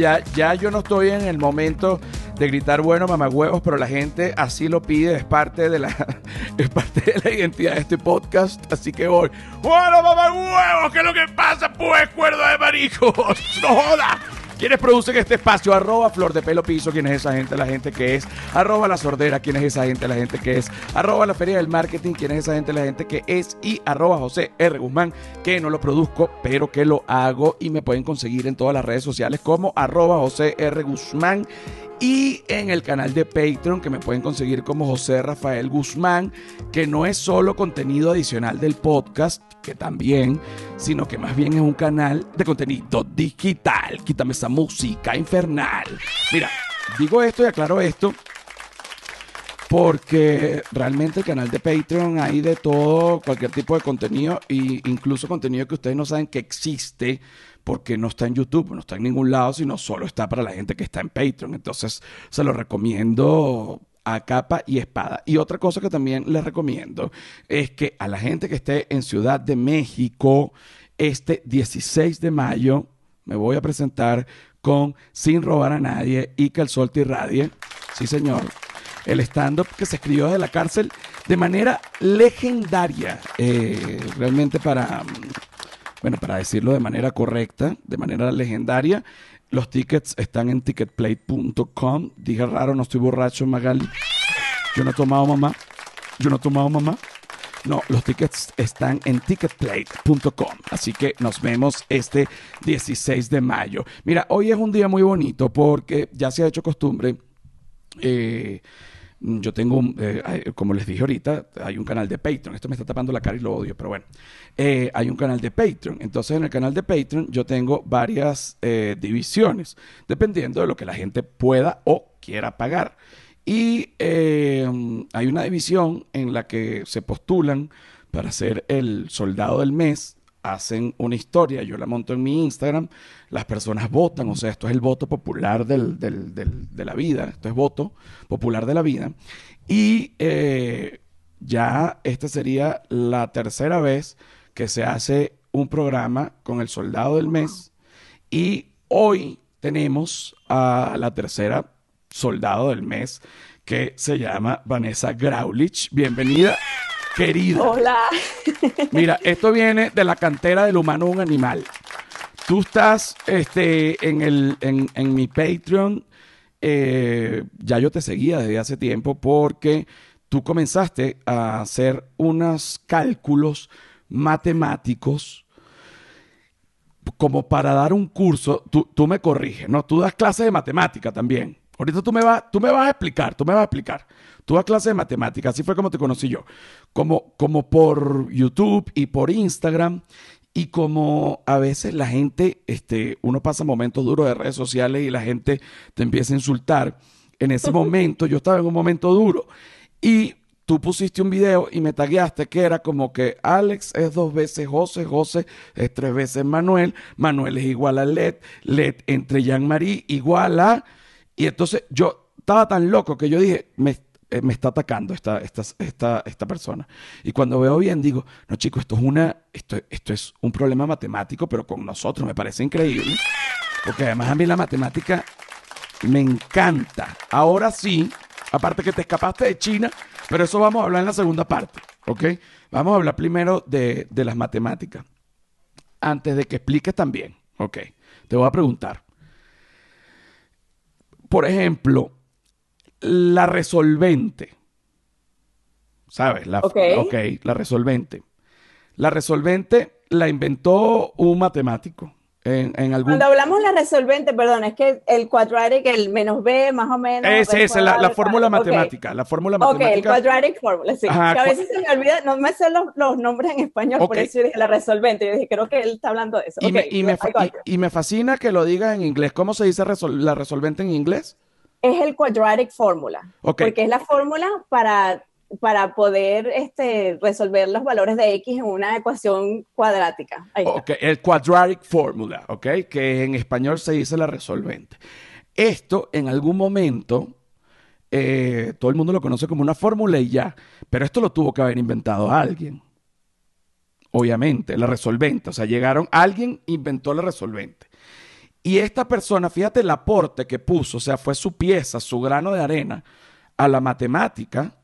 ya, ya yo no estoy en el momento de gritar bueno mamagüevos, pero la gente así lo pide, es parte de la, es parte de la identidad de este podcast, así que voy. Bueno mamagüevos, ¿qué es lo que pasa pues, cuerda de maricos? ¡No joda! ¿Quiénes producen este espacio? Arroba Flor de Pelo Piso, ¿quién es esa gente? La gente que es. Arroba La Sordera, ¿quién es esa gente? La gente que es. Arroba La Feria del Marketing, ¿quién es esa gente? La gente que es. Y arroba José R. Guzmán, que no lo produzco, pero que lo hago. Y me pueden conseguir en todas las redes sociales como arroba José R. Guzmán y en el canal de Patreon que me pueden conseguir como José Rafael Guzmán, que no es solo contenido adicional del podcast, que también, sino que más bien es un canal de contenido digital. Quítame esa música infernal. Mira, digo esto y aclaro esto porque realmente el canal de Patreon hay de todo, cualquier tipo de contenido, e incluso contenido que ustedes no saben que existe porque no está en YouTube, no está en ningún lado, sino solo está para la gente que está en Patreon. Entonces se lo recomiendo a capa y espada. Y otra cosa que también les recomiendo es que a la gente que esté en Ciudad de México, este 16 de mayo, me voy a presentar con Sin robar a nadie y que el sol te irradie. Sí, señor. El stand-up que se escribió desde la cárcel de manera legendaria. Eh, realmente para bueno, para decirlo de manera correcta, de manera legendaria, los tickets están en ticketplate.com. Dije raro, no estoy borracho, Magali. Yo no he tomado mamá. Yo no he tomado mamá. No, los tickets están en ticketplate.com. Así que nos vemos este 16 de mayo. Mira, hoy es un día muy bonito porque ya se ha hecho costumbre. Eh, yo tengo, eh, como les dije ahorita, hay un canal de Patreon. Esto me está tapando la cara y lo odio, pero bueno. Eh, hay un canal de Patreon. Entonces, en el canal de Patreon yo tengo varias eh, divisiones, dependiendo de lo que la gente pueda o quiera pagar. Y hay una división en la que se postulan para ser el soldado del mes hacen una historia, yo la monto en mi Instagram, las personas votan, o sea, esto es el voto popular de la vida, esto es voto popular de la vida. Y eh, ya esta sería la tercera vez que se hace un programa con el soldado del mes y hoy tenemos a la tercera soldado del mes que se llama Vanessa Graulich. Bienvenida querida. Hola. Mira, esto viene de la cantera del humano un animal. Tú estás este, en, el, en, mi Patreon. Eh, ya yo te seguía desde hace tiempo porque tú comenzaste a hacer unos cálculos matemáticos como para dar un curso. Tú, tú me corriges, ¿no? Tú das clases de matemática también. Ahorita tú me, vas, tú me vas a explicar, tú me vas a explicar. Tú das clases de matemática, así fue como te conocí yo. Como, como por YouTube y por Instagram. Y como a veces la gente, este, uno pasa momentos duros de redes sociales y la gente te empieza a insultar. En ese momento, yo estaba en un momento duro. Y tú pusiste un video y me tagueaste que era como que Alex es dos veces José, José es tres veces Manuel, Manuel es igual a Led, Led entre Jean-Marie igual a y entonces yo estaba tan loco que yo dije, me, eh, está atacando esta, esta, esta, esta, persona. Y cuando veo bien, digo, no chicos, esto es, una, esto, esto es un problema matemático, pero con nosotros me parece increíble. Porque además a mí la matemática me encanta. Ahora sí, aparte que te escapaste de China, pero eso vamos a hablar en la segunda parte, ¿ok? Vamos a hablar primero de, de las matemáticas. Antes de que expliques también, ¿ok? Te voy a preguntar, por ejemplo, la resolvente. ¿Sabes? La, ok, la resolvente. La resolvente la inventó un matemático. En, algún... Cuando hablamos de la resolvente, perdón, es que el quadratic, el menos b, más o menos. Es esa, la, la, fórmula matemática. La fórmula matemática. Ok, el quadratic formula, sí. que a veces se me olvida, no me sé los, los nombres en español, por eso yo dije la resolvente. Yo dije, creo que él está hablando de eso. Y, me, y, me, y, me, fascina que lo diga en inglés. ¿Cómo se dice la resolvente en inglés? Es el quadratic formula. Porque es la fórmula para para poder este, resolver los valores de X en una ecuación cuadrática. ok, el quadratic formula, ok, que en español se dice la resolvente. Esto en algún momento, eh, todo el mundo lo conoce como una fórmula y ya, pero esto lo tuvo que haber inventado alguien. Obviamente, la resolvente, o sea, llegaron, alguien inventó la resolvente. Y esta persona, fíjate el aporte que puso, o sea, fue su pieza, su grano de arena a la matemática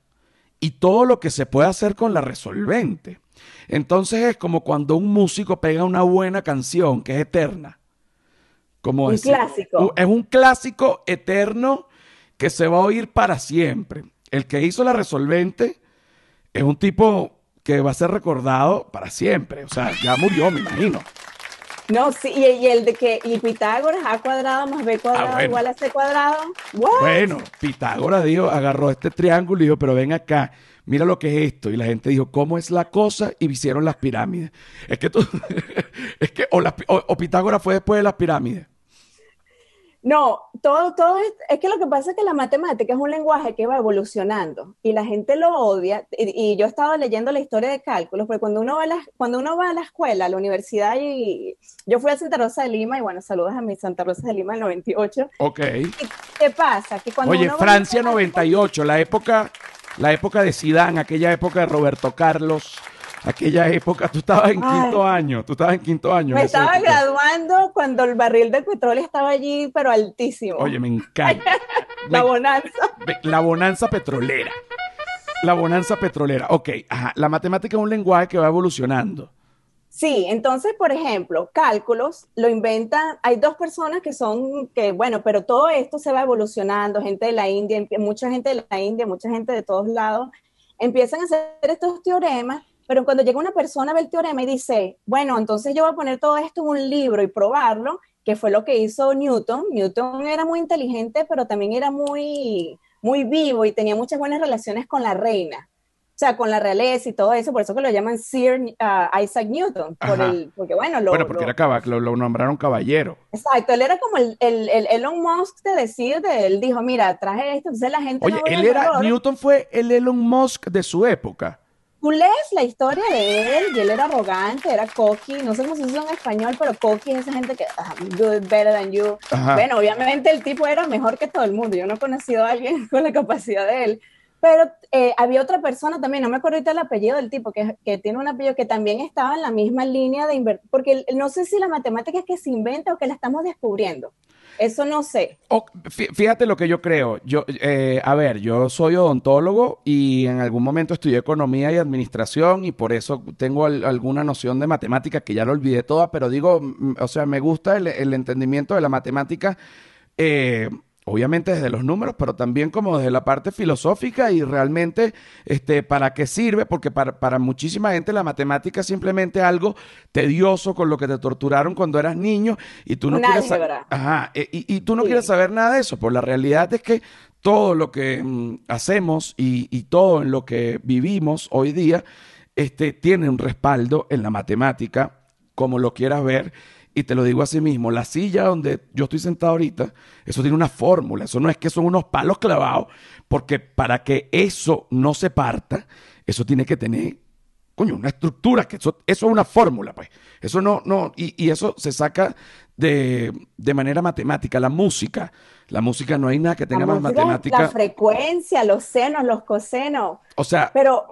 y todo lo que se puede hacer con la resolvente. Entonces es como cuando un músico pega una buena canción que es eterna. Como un clásico. Es un clásico eterno que se va a oír para siempre. El que hizo la resolvente es un tipo que va a ser recordado para siempre. O sea, ya murió, me imagino. No, sí, y, el de que, y Pitágoras A cuadrado más B cuadrado ah, igual a C cuadrado. Bueno, Pitágoras dijo, agarró este triángulo y dijo, pero ven acá, mira lo que es esto. Y la gente dijo, ¿cómo es la cosa? Y hicieron las pirámides. Es que tú, es que, o Pitágoras fue después de las pirámides. No, todo, todo es, que lo que pasa es que la matemática es un lenguaje que va evolucionando y la gente lo odia. Y, yo he estado leyendo la historia de cálculos, porque cuando uno, va a la, cuando uno va a la escuela, a la universidad, y yo fui a Santa Rosa de Lima, y bueno, saludos a mi Santa Rosa de Lima del 98. Ok. ¿Qué pasa? Que cuando Oye, Francia 98, la época, la época de Sidán, aquella época de Roberto Carlos aquella época, tú estabas en quinto año, tú estabas en quinto año. Me estaba graduando cuando el barril de petróleo estaba allí, pero altísimo. Oye, me encanta. la bonanza. La bonanza petrolera. La bonanza petrolera. Ok, ajá. La matemática es un lenguaje que va evolucionando. Sí, entonces, por ejemplo, cálculos lo inventan, hay dos personas que son, que bueno, pero todo esto se va evolucionando, gente de la India, mucha gente de la India, mucha gente de todos lados, empiezan a hacer estos teoremas pero cuando llega una persona a ver el teorema y dice, bueno, entonces yo voy a poner todo esto en un libro y probarlo, que fue lo que hizo Newton. Newton era muy inteligente, pero también era muy, muy vivo y tenía muchas buenas relaciones con la reina. O sea, con la realeza y todo eso, por eso que lo llaman Sir uh, Isaac Newton, por el, porque bueno, lo, bueno, porque era lo, lo, nombraron caballero. Exacto, él era como el, el, el, Elon Musk de decir, de, él dijo, mira, traje esto, entonces la gente... Oye, él era, Newton fue el Elon Musk de su época tú lees la historia de él y él era arrogante, era cocky, no sé cómo se dice en español, pero cocky es esa gente que, ah, good, better than you. Bueno, obviamente el tipo era mejor que todo el mundo, yo no he conocido a alguien con la capacidad de él, pero eh, había otra persona también, no me acuerdo ahorita el apellido del tipo, que, que, tiene un apellido que también estaba en la misma línea de invertir, porque no sé si la matemática es que se inventa o que la estamos descubriendo. Eso no sé. fíjate lo que yo creo. Yo, eh, a ver, yo soy odontólogo y en algún momento estudié economía y administración y por eso tengo alguna noción de matemática que ya lo olvidé toda, pero digo, mm, o sea, me gusta el, entendimiento de la matemática. Eh, obviamente desde los números, pero también como desde la parte filosófica y realmente este, para qué sirve, porque para, muchísima gente la matemática es simplemente algo tedioso con lo que te torturaron cuando eras niño y tú no, quieres, Ajá, e, y, tú no quieres saber nada de eso, pues la realidad es que todo lo que mm, hacemos y, y, todo en lo que vivimos hoy día este, tiene un respaldo en la matemática, como lo quieras ver y te lo digo así mismo, la silla donde yo estoy sentado ahorita, eso tiene una fórmula, eso no es que son unos palos clavados, porque para que eso no se parta, eso tiene que tener, coño, una estructura, que eso, eso es una fórmula, pues. Eso no, no, y, eso se saca de, de, manera matemática. La música, la música no hay nada que tenga más matemática. La frecuencia, los senos, los cosenos. O sea, pero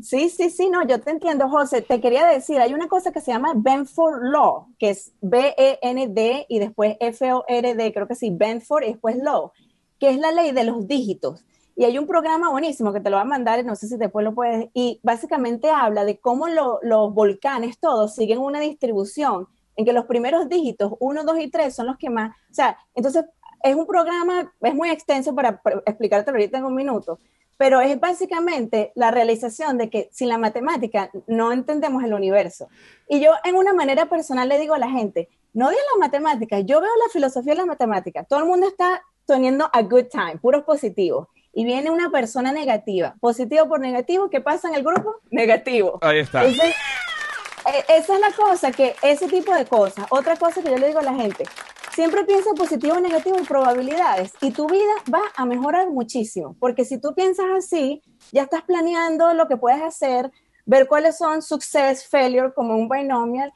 Sí, sí, sí, no, yo te entiendo, José. Te quería decir, hay una cosa que se llama Benford Law, que es B-E-N-D y después F-O-R-D, creo que sí, Benford y después Law, que es la ley de los dígitos. Y hay un programa buenísimo que te lo va a mandar, no sé si después lo puedes, y básicamente habla de cómo los volcanes todos siguen una distribución en que los primeros dígitos, 1, 2 y 3, son los que más, o sea, entonces es un programa, es muy extenso para explicarte ahorita en un minuto, pero es básicamente la realización de que sin la matemática no entendemos el universo. Y yo en una manera personal le digo a la gente, no odies la matemática, yo veo la filosofía de la matemática, todo el mundo está teniendo a good time, puros positivos. Y viene una persona negativa, positivo por negativo, ¿qué pasa en el grupo? Negativo. Ahí está. E, esa es la cosa, que ese tipo de cosas. Otra cosa que yo le digo a la gente, Siempre piensa positivo o negativo en probabilidades y tu vida va a mejorar muchísimo, porque si tú piensas así, ya estás planeando lo que puedes hacer, ver cuáles son success, failure como un binomial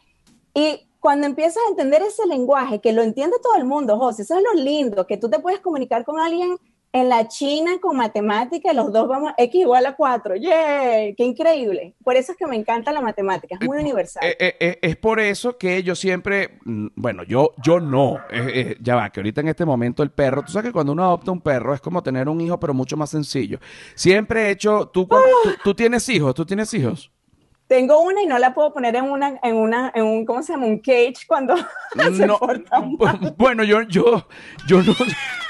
y cuando empiezas a entender ese lenguaje, que lo entiende todo el mundo, José, eso es lo lindo, que tú te puedes comunicar con alguien en la China con matemática, los dos vamos, X igual a 4, ¡yay! ¡Qué increíble! Por eso es que me encanta la matemática, es muy Eh, universal. eh, eh, es por eso que yo siempre, mm, bueno, yo, yo no, ya va, que ahorita en este momento el perro, tú sabes que cuando uno adopta un perro es como tener un hijo, pero mucho más sencillo. Siempre he hecho, tú, cuando- tú, tú tienes hijos, tú tienes hijos. Tengo una y no la puedo poner en una, en una, en un, ¿cómo se llama? Un cage cuando se No, porta mal. bu- bueno, yo, yo, yo no,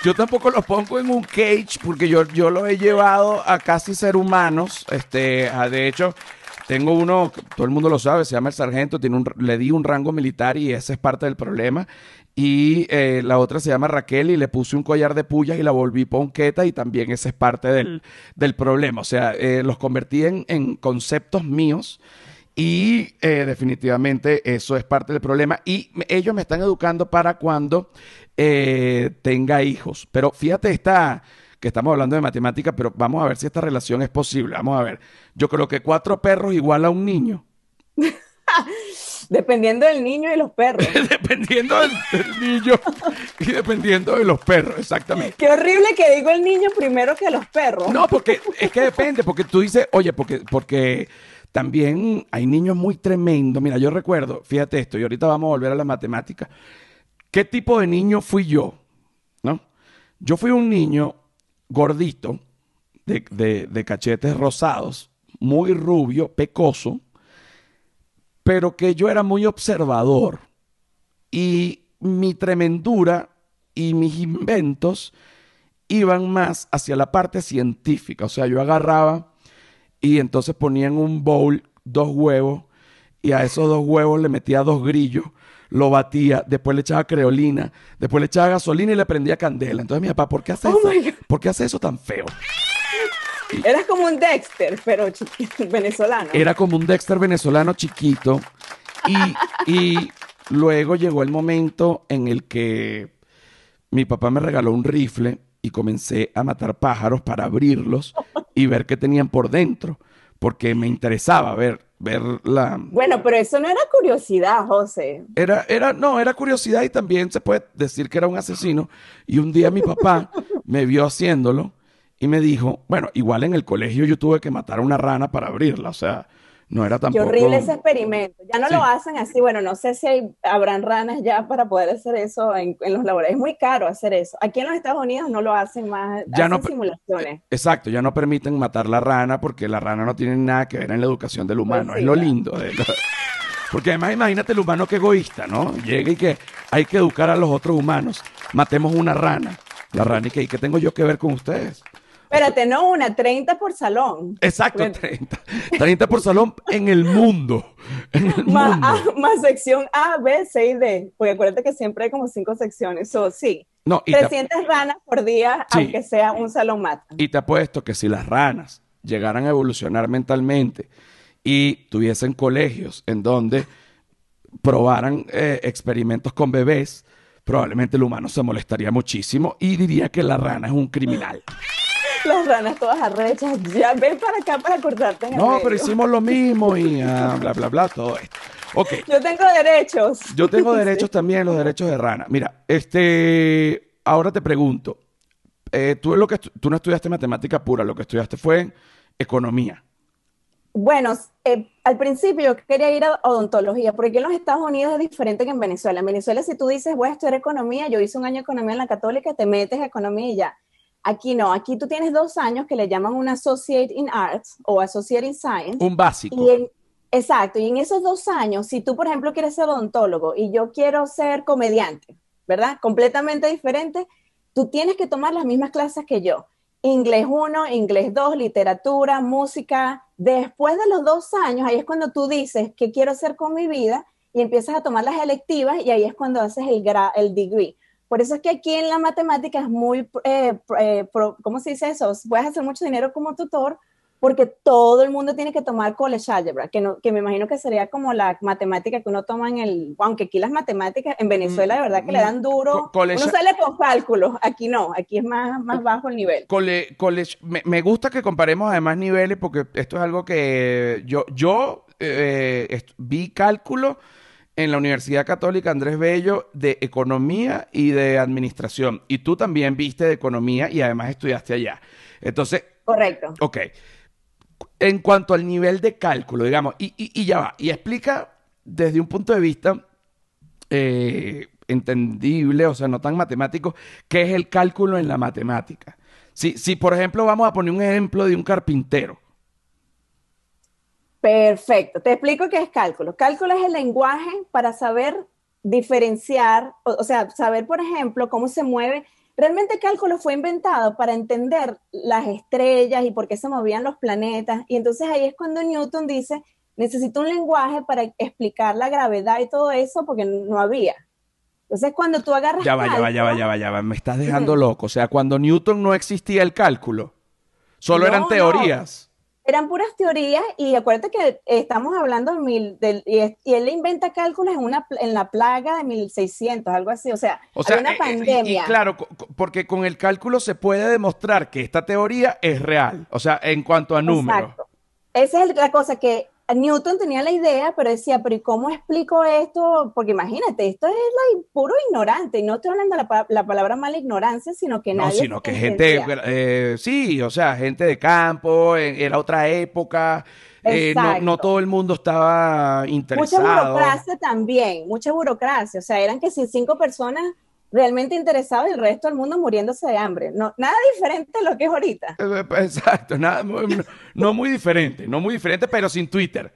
yo tampoco los pongo en un cage porque yo, yo los he llevado a casi ser humanos. Este, ah, de hecho, tengo uno, todo el mundo lo sabe, se llama el sargento, tiene un, le di un rango militar y ese es parte del problema. Y eh, la otra se llama Raquel y le puse un collar de pullas y la volví ponqueta y también ese es parte del, del problema. O sea, eh, los convertí en, en conceptos míos y eh, definitivamente eso es parte del problema. Y ellos me están educando para cuando eh, tenga hijos. Pero fíjate esta, que estamos hablando de matemática, pero vamos a ver si esta relación es posible. Vamos a ver. Yo creo que cuatro perros igual a un niño. Dependiendo del niño y los perros. dependiendo del, del niño y dependiendo de los perros, exactamente. Qué horrible que digo el niño primero que los perros. No, porque es que depende, porque tú dices, oye, porque, porque también hay niños muy tremendos. Mira, yo recuerdo, fíjate esto, y ahorita vamos a volver a la matemática. ¿Qué tipo de niño fui yo? ¿No? Yo fui un niño gordito, de, de- de cachetes rosados, muy rubio, pecoso, pero que yo era muy observador. Y mi tremendura y mis inventos iban más hacia la parte científica. O sea, yo agarraba y entonces ponía en un bowl dos huevos y a esos dos huevos le metía dos grillos, lo batía, después le echaba creolina, después le echaba gasolina y le prendía candela. Entonces mi papá, ¿por qué hace Oh eso? ¿Por qué hace eso tan feo? Eras como un Dexter, pero chiquito, venezolano. Era como un Dexter venezolano chiquito. Y, y luego llegó el momento en el que mi papá me regaló un rifle y comencé a matar pájaros para abrirlos y ver qué tenían por dentro. Porque me interesaba ver, ver la... Bueno, pero eso no era curiosidad, José. Era, era, no, era curiosidad y también se puede decir que era un asesino. Y un día mi papá me vio haciéndolo y me dijo, bueno, igual en el colegio yo tuve que matar a una rana para abrirla. O sea, no era Qué tampoco... horrible ese experimento. Ya no Sí. lo hacen así. Bueno, no sé si hay- habrán ranas ya para poder hacer eso en, en los laboratorios. Es muy caro hacer eso. Aquí en los Estados Unidos no lo hacen más. Ya hacen no- simulaciones. Exacto, ya no permiten matar la rana porque la rana no tiene nada que ver en la educación del humano. Pues es lo lindo. de Porque además imagínate el humano que egoísta, ¿no? Llega y que hay que educar a los otros humanos. Matemos una rana. La rana y que, ¿y qué tengo yo que ver con ustedes? Espérate, no una, 30 por salón. Exacto, Bueno. 30. 30 por salón en el mundo. En el Más, mundo. A- más sección A, B, C y D. Porque acuérdate que siempre hay como cinco secciones. So, sí, No, y te, 300 ranas por día, Sí. aunque sea un salón mata. y te apuesto que si las ranas llegaran a evolucionar mentalmente y tuviesen colegios en donde probaran eh, experimentos con bebés, probablemente el humano se molestaría muchísimo y diría que la rana es un criminal. Las ranas todas arrechas. Ya ven para acá para cortarte en el No, medio. pero hicimos lo mismo y ah, bla, bla, bla, todo esto. Ok. Yo tengo derechos. Yo tengo derechos también, los derechos de rana. Mira, este, ahora te pregunto, eh, tú, lo que tú no estudiaste matemática pura, lo que estudiaste fue economía. Bueno, eh, al principio yo quería ir a odontología, porque aquí en los Estados Unidos es diferente que en Venezuela. En Venezuela, si tú dices, voy a estudiar economía, yo hice un año de economía en la católica, te metes a economía y ya. Aquí no, aquí tú tienes dos años que le llaman un Associate in Arts o Associate in Science. Un básico. Y en- exacto, y en esos dos años, si tú, por ejemplo, quieres ser odontólogo y yo quiero ser comediante, ¿verdad? Completamente diferente, tú tienes que tomar las mismas clases que yo. Inglés 1, inglés 2, literatura, música. Después de los dos años, ahí es cuando tú dices qué quiero hacer con mi vida y empiezas a tomar las electivas y ahí es cuando haces el, gra- el degree. Por eso es que aquí en la matemática es muy, eh, eh, pro- ¿cómo se dice eso? Puedes hacer mucho dinero como tutor porque todo el mundo tiene que tomar college algebra, que, no, que me imagino que sería como la matemática que uno toma en el, aunque aquí las matemáticas en Venezuela de verdad que le dan duro, Co- uno sale con cálculos, aquí no, aquí es más, más bajo el nivel. Cole- college- me, me gusta que comparemos además niveles porque esto es algo que yo, yo eh, est- vi cálculo en la Universidad Católica Andrés Bello de Economía y de Administración. Y tú también viste de Economía y además estudiaste allá. Entonces... Correcto. Ok. En cuanto al nivel de cálculo, digamos, y, y, ya va, y explica desde un punto de vista eh, entendible, o sea, no tan matemático, qué es el cálculo en la matemática. Si, si, por ejemplo, vamos a poner un ejemplo de un carpintero. Perfecto. Te explico qué es cálculo. Cálculo es el lenguaje para saber diferenciar, o, sea, saber, por ejemplo, cómo se mueve. Realmente cálculo fue inventado para entender las estrellas y por qué se movían los planetas. Y entonces ahí es cuando Newton dice, necesito un lenguaje para explicar la gravedad y todo eso porque no había. Entonces, cuando tú agarras. Ya va, ya va, ya va, ya va, ya va. Me estás dejando loco. O sea, cuando Newton no existía el cálculo, solo eran teorías. Eran puras teorías y acuérdate que estamos hablando de del, y, él inventa cálculos en, una, en la plaga de 1600, algo así. O sea, o sea una pandemia. Eh, y, claro, porque con el cálculo se puede demostrar que esta teoría es real. O sea, en cuanto a números. Exacto. Esa es la cosa que Newton tenía la idea, pero decía, pero ¿y cómo explico esto? Porque imagínate, esto es la, puro ignorante, y no estoy hablando la, la palabra mala ignorancia, sino que nadie... No, sino que gente, eh, sí, o sea, gente de campo, era otra época, eh, no, no, todo el mundo estaba interesado. Mucha burocracia también, mucha burocracia, o sea, eran que si cinco personas realmente interesado y el resto del mundo muriéndose de hambre. No, nada diferente a lo que es ahorita. Eh, eh, exacto, nada, no, muy diferente, no muy diferente, pero sin Twitter.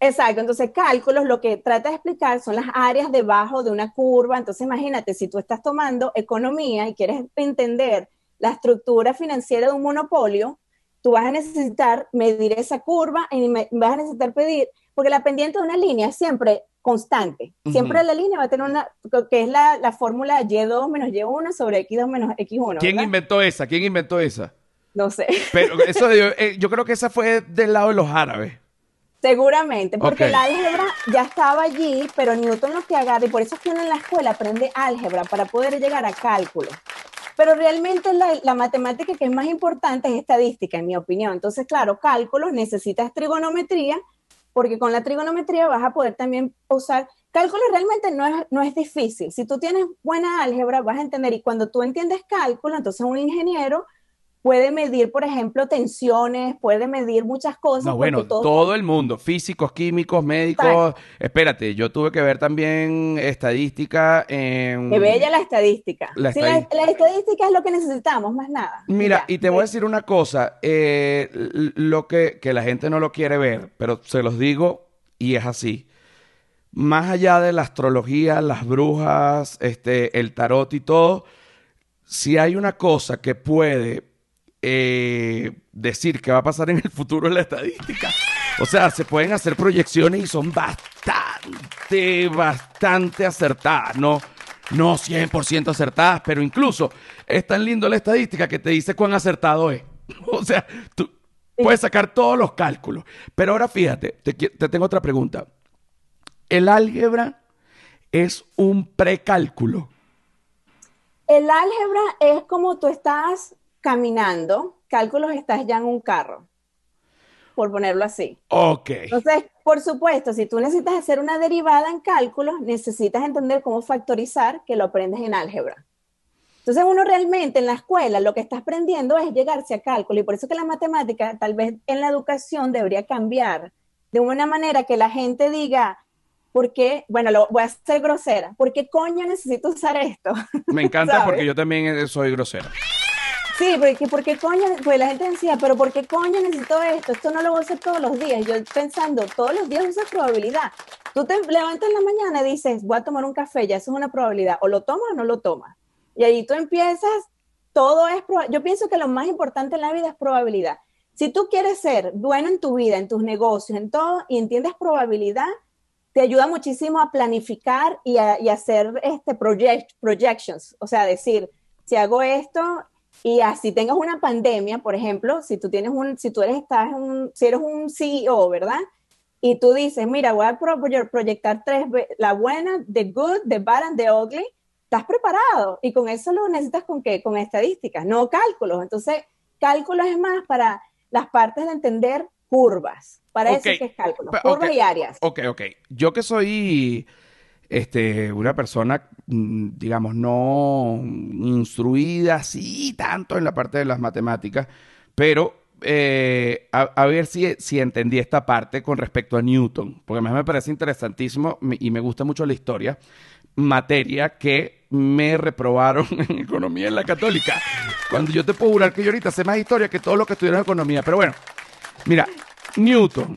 Exacto, entonces cálculos lo que trata de explicar son las áreas debajo de una curva. Entonces imagínate, si tú estás tomando economía y quieres entender la estructura financiera de un monopolio, tú vas a necesitar medir esa curva y vas a necesitar pedir, porque la pendiente de una línea siempre constante. Siempre la línea va a tener una, que es la, la fórmula Y2 menos Y1 sobre X2 menos X1. ¿Quién inventó esa? ¿Quién inventó esa? No sé. Pero eso eh, yo creo que esa fue del lado de los árabes. Seguramente, porque el álgebra ya estaba allí, pero Newton lo que agarra, y por eso es que uno en la escuela aprende álgebra para poder llegar a cálculo. Pero realmente la, la, matemática que es más importante es estadística, en mi opinión. Entonces, claro, cálculo, necesitas trigonometría, porque con la trigonometría vas a poder también usar cálculo realmente no es, no es difícil. Si tú tienes buena álgebra, vas a entender, y cuando tú entiendes cálculo, entonces un ingeniero puede medir, por ejemplo, tensiones, puede medir muchas cosas. No, bueno, todo... el mundo, físicos, químicos, médicos. Espérate, yo tuve que ver también estadística en... Qué bella la estadística. La, estadística es lo que necesitamos, más nada. Mira, y te voy a decir una cosa, eh, lo que, que la gente no lo quiere ver, pero se los digo y es así. Más allá de la astrología, las brujas, este, el tarot y todo, si hay una cosa que puede eh, decir qué va a pasar en el futuro en la estadística. O sea, se pueden hacer proyecciones y son bastante, bastante acertadas. No, no 100% acertadas, pero incluso es tan lindo la estadística que te dice cuán acertado es. O sea, tú puedes sacar todos los cálculos. Pero ahora fíjate, te, te tengo otra pregunta. ¿El álgebra es un precálculo? El álgebra es como tú estás caminando, cálculos estás ya en un carro, por ponerlo así. Ok. Entonces, por supuesto, si tú necesitas hacer una derivada en cálculos, necesitas entender cómo factorizar, que lo aprendes en álgebra. Entonces, uno realmente en la escuela lo que está aprendiendo es llegarse a cálculo y por eso que la matemática tal vez en la educación debería cambiar de una manera que la gente diga, ¿por qué? Bueno, lo voy a ser grosera, ¿por qué coño necesito usar esto? Me encanta porque yo también soy grosera. Sí, porque, porque coño, pues la gente decía, pero ¿por qué coño necesito esto? Esto no lo voy a hacer todos los días. Yo pensando, todos los días usas probabilidad. Tú te levantas en la mañana y dices, voy a tomar un café, ya eso es una probabilidad. O lo tomas o no lo tomas. Y ahí tú empiezas, todo es, yo pienso que lo más importante en la vida es probabilidad. Si tú quieres ser bueno en tu vida, en tus negocios, en todo, y entiendes probabilidad, te ayuda muchísimo a planificar y a, y hacer este project, projections. O sea, decir, si hago esto, y así tengas una pandemia, por ejemplo, si tú tienes un, si tú eres, estás un, si eres un CEO, ¿verdad? Y tú dices, mira, voy a proyectar tres, la buena, the good, the bad and the ugly, estás preparado. Y con eso lo necesitas con qué? Con estadísticas, no cálculos. Entonces, cálculos es más para las partes de entender curvas. Para eso es que es cálculo, curvas y áreas. Ok, ok. Yo que soy este, una persona, mm, digamos, no instruida así tanto en la parte de las matemáticas, pero eh, a, ver si, si entendí esta parte con respecto a Newton, porque a mí me parece interesantísimo y me gusta mucho la historia, materia que me reprobaron en economía en la católica. Cuando yo te puedo jurar que yo ahorita sé más historia que todo lo que estudiaron en economía. Pero bueno, mira, Newton.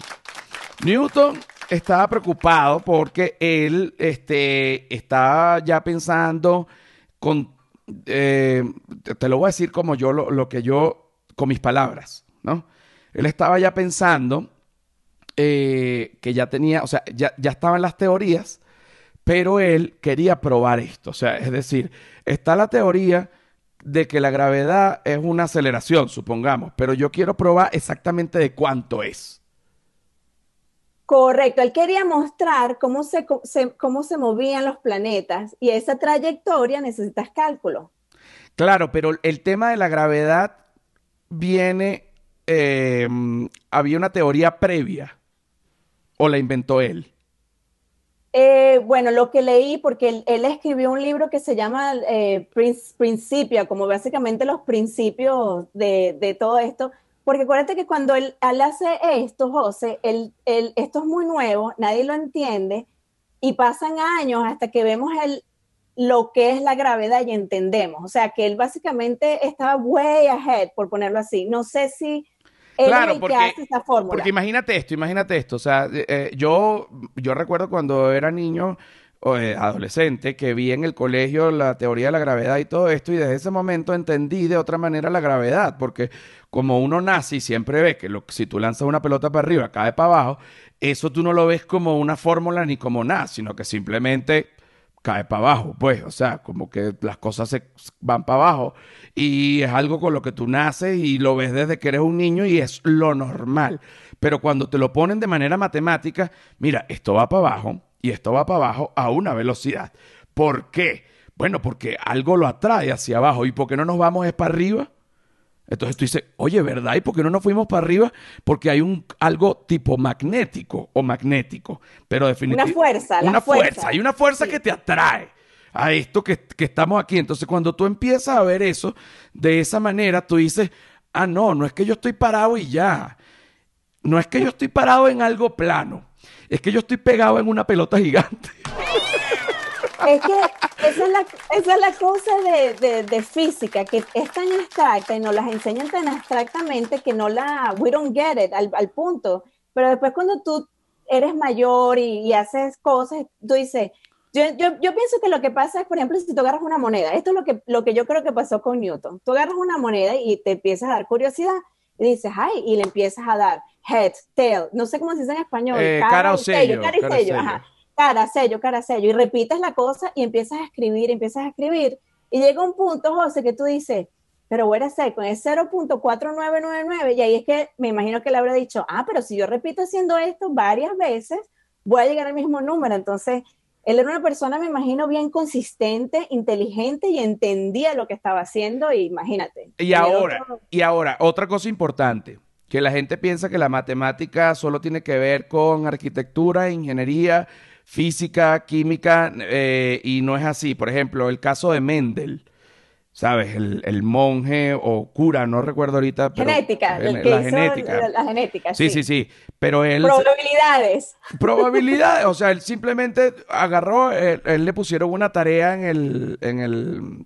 Newton estaba preocupado porque él este, estaba ya pensando con, eh, te, lo voy a decir como yo, lo, que yo, con mis palabras, ¿no? Él estaba ya pensando eh, que ya tenía, o sea, ya, ya estaban las teorías, pero él quería probar esto. O sea, es decir, está la teoría de que la gravedad es una aceleración, supongamos, pero yo quiero probar exactamente de cuánto es. Correcto, él quería mostrar cómo se, cómo se movían los planetas y esa trayectoria necesitas cálculo. Claro, pero el tema de la gravedad viene, eh, había una teoría previa o la inventó él. Eh, bueno, lo que leí, porque él, escribió un libro que se llama eh, Principia, como básicamente los principios de, todo esto, porque acuérdate que cuando él, hace esto, José, él, esto es muy nuevo, nadie lo entiende, y pasan años hasta que vemos el, lo que es la gravedad y entendemos. O sea, que él básicamente estaba way ahead, por ponerlo así. No sé si claro, porque, porque imagínate esto, imagínate esto. O sea, eh, eh, yo, yo recuerdo cuando era niño adolescente que vi en el colegio la teoría de la gravedad y todo esto y desde ese momento entendí de otra manera la gravedad porque como uno nace y siempre ve que si tú lanzas una pelota para arriba cae para abajo eso tú no lo ves como una fórmula ni como nada sino que simplemente cae para abajo, pues, o sea, como que las cosas se van para abajo y es algo con lo que tú naces y lo ves desde que eres un niño y es lo normal. Pero cuando te lo ponen de manera matemática, mira, esto va para abajo y esto va para abajo a una velocidad. ¿Por qué? Bueno, porque algo lo atrae hacia abajo y ¿por qué no nos vamos es para arriba? Entonces tú dices, oye, ¿verdad? ¿Y por qué no nos fuimos para arriba? Porque hay un algo tipo magnético o magnético, pero definitivamente... Una fuerza, Una fuerza. Hay una fuerza que te atrae a esto que, que, estamos aquí. Entonces cuando tú empiezas a ver eso de esa manera, tú dices, ah, no, no es que yo estoy parado y ya. No es que yo estoy parado en algo plano. Es que yo estoy pegado en una pelota gigante. Es que esa es la, esa es la cosa de, de, física, que es tan abstracta y nos las enseñan tan abstractamente que no la, we don't get it al, al punto. Pero después cuando tú eres mayor y, y haces cosas, tú dices, yo, yo, yo, pienso que lo que pasa es, por ejemplo, si tú agarras una moneda, esto es lo que, lo que yo creo que pasó con Newton. Tú agarras una moneda y te empiezas a dar curiosidad y dices, ay, y le empiezas a dar head, tail, no sé cómo se dice en español, eh, cara, o sello, cara y sello, Ajá. Cara, sello, cara, sello, y repites la cosa y empiezas a escribir, empiezas a escribir, y llega un punto, José, que tú dices, pero voy a hacer con el 0.4999, y ahí es que me imagino que le habrá dicho, ah, pero si yo repito haciendo esto varias veces, voy a llegar al mismo número. Entonces, él era una persona, me imagino, bien consistente, inteligente y entendía lo que estaba haciendo, y imagínate. Y ahora, y ahora, otra cosa importante, que la gente piensa que la matemática solo tiene que ver con arquitectura, ingeniería, física, química, eh, y no es así. Por ejemplo, el caso de Mendel. ¿Sabes? El, monje o cura, no recuerdo ahorita. genética, el que la, genética. La, genética. Sí, sí, sí, Pero él. Probabilidades. Probabilidades. o sea, él simplemente agarró, él, le pusieron una tarea en el, en el.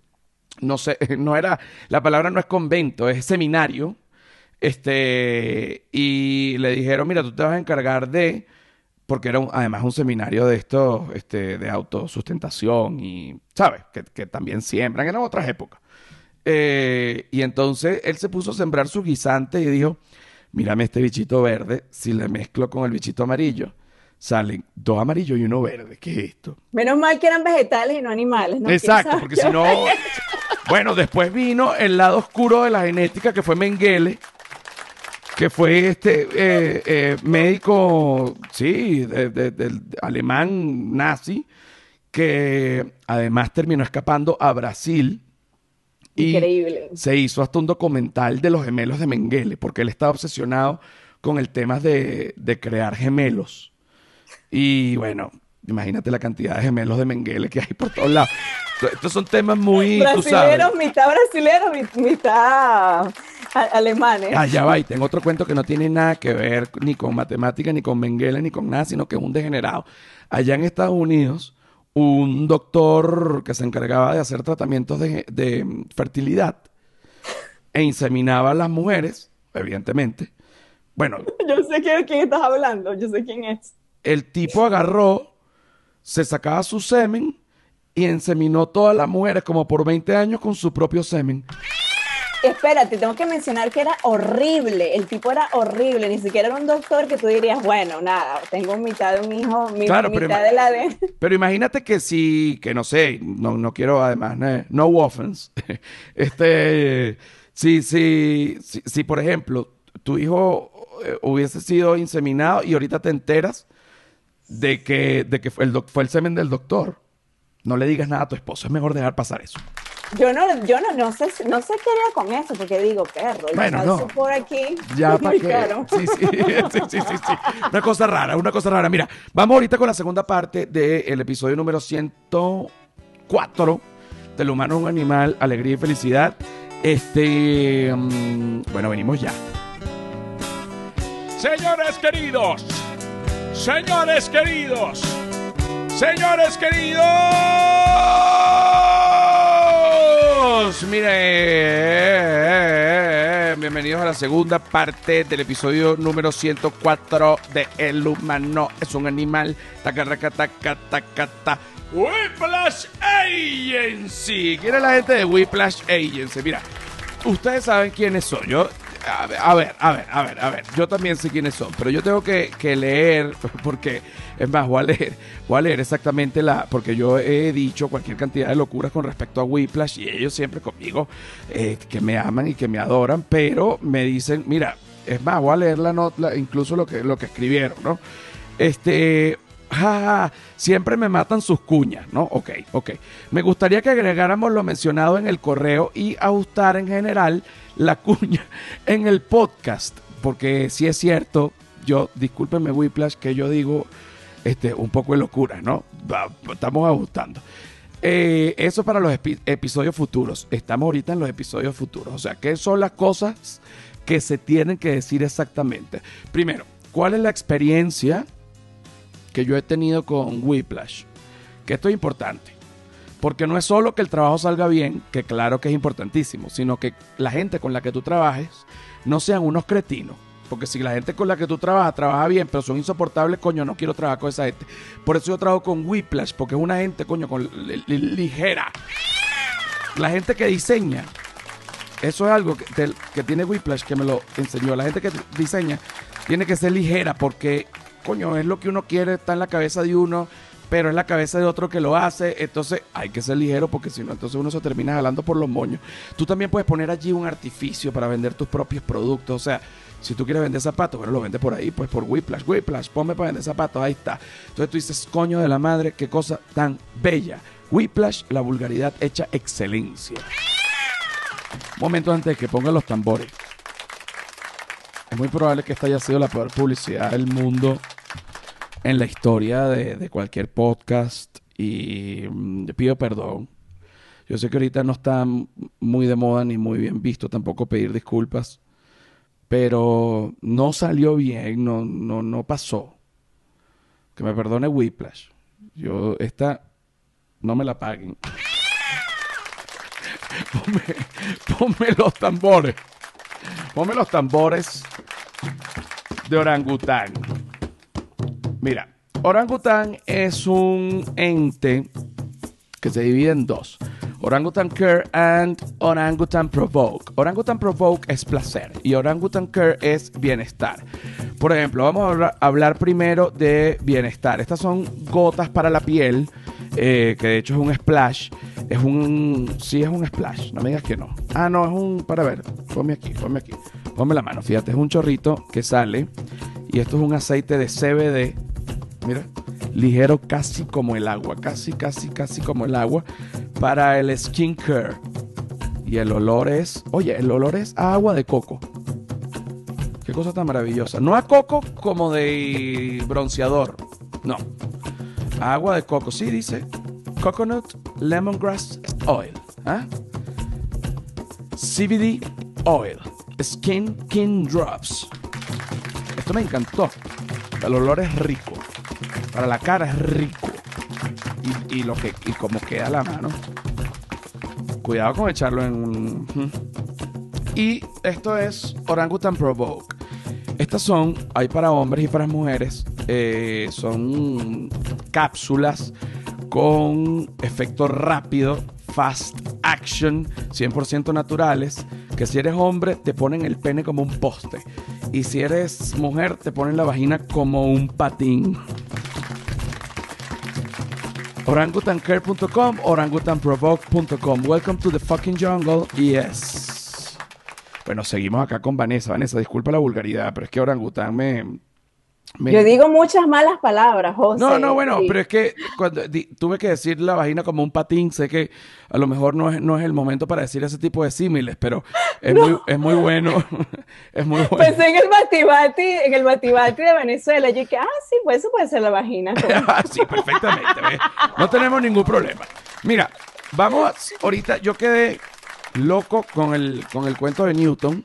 No sé, no era. La palabra no es convento, es seminario. Este. Y le dijeron, mira, tú te vas a encargar de porque era además un seminario de esto, este, de autosustentación y, ¿sabes? Que, también siembran, eran otras épocas. Eh, y entonces él se puso a sembrar su guisante y dijo, mírame este bichito verde, si le mezclo con el bichito amarillo, salen dos amarillos y uno verde. ¿Qué es esto? Menos mal que eran vegetales y no animales. ¿no? Exacto, porque si no... bueno, después vino el lado oscuro de la genética, que fue Mengele, que fue este eh, eh, médico, sí, del alemán nazi, que además terminó escapando a Brasil. Increíble. se hizo hasta un documental de los gemelos de Mengele, porque él estaba obsesionado con el tema de, de crear gemelos. Y bueno, imagínate la cantidad de gemelos de Mengele que hay por todos lados. Estos son temas muy, tú sabes. Brasileros, mitad brasileros, mi- mitad alemanes. Ah, ya va, y tengo otro cuento que no tiene nada que ver ni con matemática, ni con Mengele, ni con nada, sino que es un degenerado. Allá en Estados Unidos, un doctor que se encargaba de hacer tratamientos de, de fertilidad e inseminaba a las mujeres, evidentemente. Bueno, Yo sé quién, quién estás hablando, yo sé quién es. el tipo agarró, se sacaba su semen y inseminó todas las mujeres como por 20 años con su propio semen. Espérate, tengo que mencionar que era horrible. El tipo era horrible. Ni siquiera era un doctor que tú dirías, bueno, nada, tengo mitad de un hijo, mi, Claro, mitad de la de. Pero imagínate que si, que no sé, no, no quiero además, no, no offense, este, si, si, si, si, por ejemplo tu hijo eh, hubiese sido inseminado y ahorita te enteras de que, de que fue, el doc- fue el semen del doctor, no le digas nada a tu esposo, es mejor dejar pasar eso. Yo no, yo no, no sé, no sé qué haría con eso, porque digo, perro, Bueno, no. por aquí. Ya para qué. Sí, sí, sí, sí, sí, sí. Una cosa rara, una cosa rara. Mira, vamos ahorita con la segunda parte del episodio número 104 del humano es un animal, alegría y felicidad. Este, mm, bueno, venimos ya. Señores queridos, señores queridos, señores queridos. Mire, bienvenidos a la segunda parte del episodio número 104 de El humano es un animal. Tacarraca, taca, taca, ta. Whiplash Agency. ¿Quién es la gente de Whiplash Agency? Mira, ustedes saben quiénes son. Yo, a ver, a ver, a ver, a ver. Yo también sé quiénes son, pero yo tengo que, que leer, porque, es más, voy a leer, voy a leer exactamente la, porque yo he dicho cualquier cantidad de locuras con respecto a Whiplash y ellos siempre conmigo, eh, que me aman y que me adoran, pero me dicen, mira, es más, voy a leer la nota, incluso lo que, lo que escribieron, ¿no? Este, ja, siempre me matan sus cuñas, ¿no? Ok, ok. Me gustaría que agregáramos lo mencionado en el correo y ajustar en general la cuña en el podcast, porque si es cierto, yo, discúlpenme Whiplash, que yo digo este, un poco de locura, ¿no? Estamos ajustando. Eh, eso para los epi- episodios futuros. Estamos ahorita en los episodios futuros. O sea, ¿qué son las cosas que se tienen que decir exactamente? Primero, ¿cuál es la experiencia que yo he tenido con Whiplash? Que esto es importante. Porque no es solo que el trabajo salga bien, que claro que es importantísimo, sino que la gente con la que tú trabajes no sean unos cretinos. Porque si la gente con la que tú trabajas trabaja bien, pero son insoportables, coño, no quiero trabajar con esa gente. Por eso yo trabajo con Whiplash, porque es una gente, coño, con li- li- ligera. La gente que diseña, eso es algo que, que tiene Whiplash, que me lo enseñó. La gente que diseña tiene que ser ligera, porque, coño, es lo que uno quiere, está en la cabeza de uno, pero es la cabeza de otro que lo hace. Entonces hay que ser ligero, porque si no, entonces uno se termina jalando por los moños. Tú también puedes poner allí un artificio para vender tus propios productos. O sea, si tú quieres vender zapatos, bueno, lo vende por ahí, pues por Whiplash. Whiplash, ponme para vender zapatos, ahí está. Entonces tú dices, coño de la madre, qué cosa tan bella. Whiplash, la vulgaridad hecha excelencia. Momento antes de que pongan los tambores. Es muy probable que esta haya sido la peor publicidad del mundo en la historia de, cualquier podcast. Y mm, pido perdón. Yo sé que ahorita no está muy de moda ni muy bien visto tampoco pedir disculpas. Pero no salió bien, no, no, no pasó. Que me perdone Whiplash. Yo, esta, no me la paguen. ponme, ponme los tambores. Ponme los tambores de orangután. Mira, orangután es un ente que se divide en dos. Orangutan Care and Orangutan Provoke. Orangutan Provoke es placer y Orangutan Care es bienestar. Por ejemplo, vamos a hablar, primero de bienestar. Estas son gotas para la piel, eh, que de hecho es un splash. Es un... Sí, es un splash. No me digas que no. Ah, no, es un... Para ver. Ponme aquí, ponme aquí. Ponme la mano. Fíjate, es un chorrito que sale. Y esto es un aceite de CBD. Mira, ligero casi como el agua, casi, casi, casi como el agua para el skin care. Y el olor es, oye, el olor es a agua de coco. Qué cosa tan maravillosa. No a coco como de bronceador. No. Agua de coco. Sí, dice. Coconut lemongrass oil. ¿Ah? CBD oil. Skin King Drops. Esto me encantó. El olor es rico. Para la cara es rico. Y, y lo que, y como queda la mano. Cuidado con echarlo en un. Y esto es Orangutan Provoke. Estas son, hay para hombres y para mujeres, eh, son cápsulas con efecto rápido, fast action, 100% naturales, que si eres hombre te ponen el pene como un poste y si eres mujer te ponen la vagina como un patín. Orangutancare.com, orangutanprovoke.com. Welcome to the fucking jungle. Yes. Bueno, seguimos acá con Vanessa. Vanessa, disculpa la vulgaridad, pero es que orangután me. Yo digo muchas malas palabras, José. No, no, bueno, Sí. pero es que cuando di- tuve que decir la vagina como un patín, sé que a lo mejor no es, no es el momento para decir ese tipo de símiles, pero es, muy, es muy bueno. es muy bueno. Pensé en el batibati, en el batibati de Venezuela. Yo dije, ah, sí, pues eso puede ser la vagina. Ah, sí, perfectamente. ¿ves? No tenemos ningún problema. Mira, vamos ahorita. Yo quedé loco con el, con el cuento de Newton.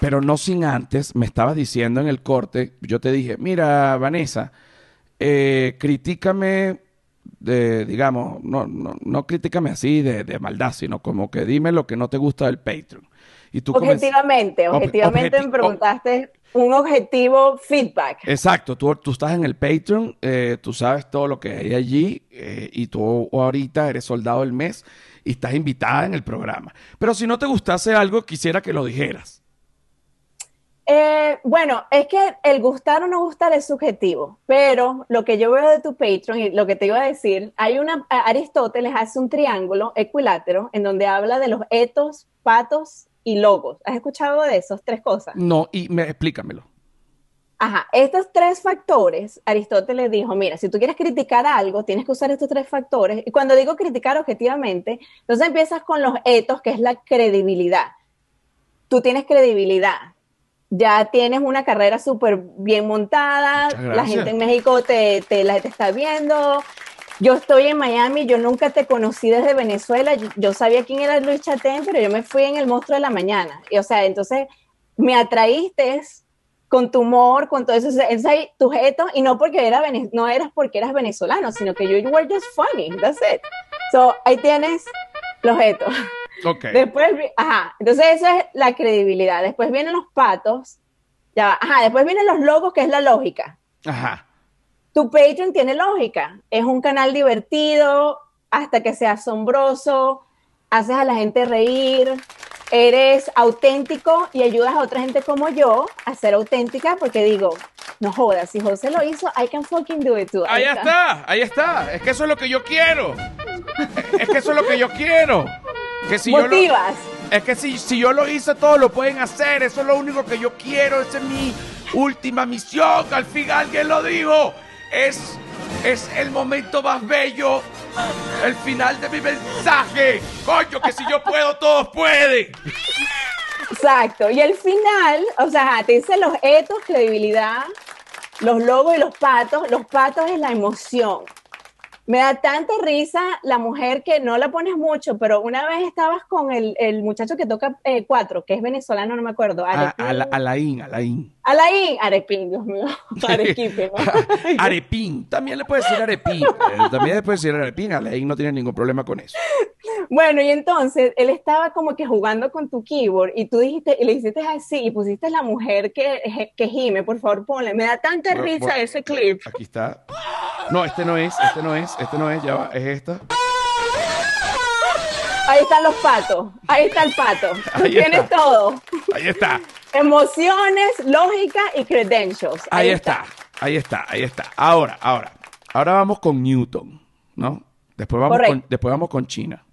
Pero no sin antes, me estabas diciendo en el corte, yo te dije, mira, Vanessa, eh, critícame de, digamos, no, no, no critícame así de, de maldad, sino como que dime lo que no te gusta del Patreon. Y tú Objetivamente, Ob- objetivamente objeti- me preguntaste un objetivo feedback. Exacto, tú, tú estás en el Patreon, eh, tú sabes todo lo que hay allí eh, y tú ahorita eres soldado del mes y estás invitada en el programa. Pero si no te gustase algo, quisiera que lo dijeras. Eh, bueno, es que el gustar o no gustar es subjetivo, pero lo que yo veo de tu Patreon y lo que te iba a decir, hay una, Aristóteles hace un triángulo equilátero en donde habla de los etos, patos y logos. ¿Has escuchado de esos tres cosas? No, y me, explícamelo. Ajá, estos tres factores, Aristóteles dijo, mira, si tú quieres criticar algo, tienes que usar estos tres factores. Y cuando digo criticar objetivamente, entonces empiezas con los etos, que es la credibilidad. Tú tienes credibilidad. Ya tienes una carrera súper bien montada, la gente en México te, te, la, te está viendo. Yo estoy en Miami, yo nunca te conocí desde Venezuela, yo, yo sabía quién era Luis Chatén, pero yo me fui en el monstruo de la mañana. Y, o sea, entonces me atraíste con tu humor, con todo eso, ese, ese- tus etos, y no porque era no eras porque eras venezolano, sino que you were just funny, that's it. So, ahí tienes los etos. Ok. Después, ajá, entonces eso es la credibilidad. Después vienen los patos, ya va, ajá, después vienen los logos, que es la lógica. Ajá. Tu Patreon tiene lógica, es un canal divertido, hasta que sea asombroso, haces a la gente reír, eres auténtico y ayudas a otra gente como yo a ser auténtica, porque digo, no jodas, si José lo hizo, I can fucking do it too. Ahí está, ahí está. Es que eso es lo que yo quiero. Es que eso es lo que yo quiero. Que si yo lo, Motivas. es que si, si yo lo hice, todos lo pueden hacer. Eso es lo único que yo quiero. Esa es mi última misión. Al fin alguien lo dijo. Es, es el momento más bello. El final de mi mensaje. Coño, que si yo puedo, todos pueden. Exacto. Y el final, o sea, te dice los etos, credibilidad, los logos y los patos. Los patos es la emoción. Me da tanta risa la mujer que no la pones mucho, pero una vez estabas con el, el muchacho que toca eh, cuatro, que es venezolano, no me acuerdo. A, Arepín. a la- Alain, Alain. Alain, Arepín, Dios mío. Arequipe, ¿no? Arepín. También le puedes decir Arepín. Eh, También le puedes decir Arepín. Alain no tiene ningún problema con eso. Bueno, y entonces él estaba como que jugando con tu keyboard y tú dijiste, y le hiciste así y pusiste la mujer que, que gime, por favor, ponle. Me da tanta Bueno, risa bueno, ese clip. Aquí está. No, este no es, este no es, este no es, ya va, es esta. Ahí están los patos, ahí está el pato. Tú Ahí tienes está. todo. Ahí está. Emociones, lógica y credentials. Ahí está, ahí está, ahí está. Ahora, ahora, ahora vamos con Newton, ¿no? Después vamos, Correcto. con, después vamos con China.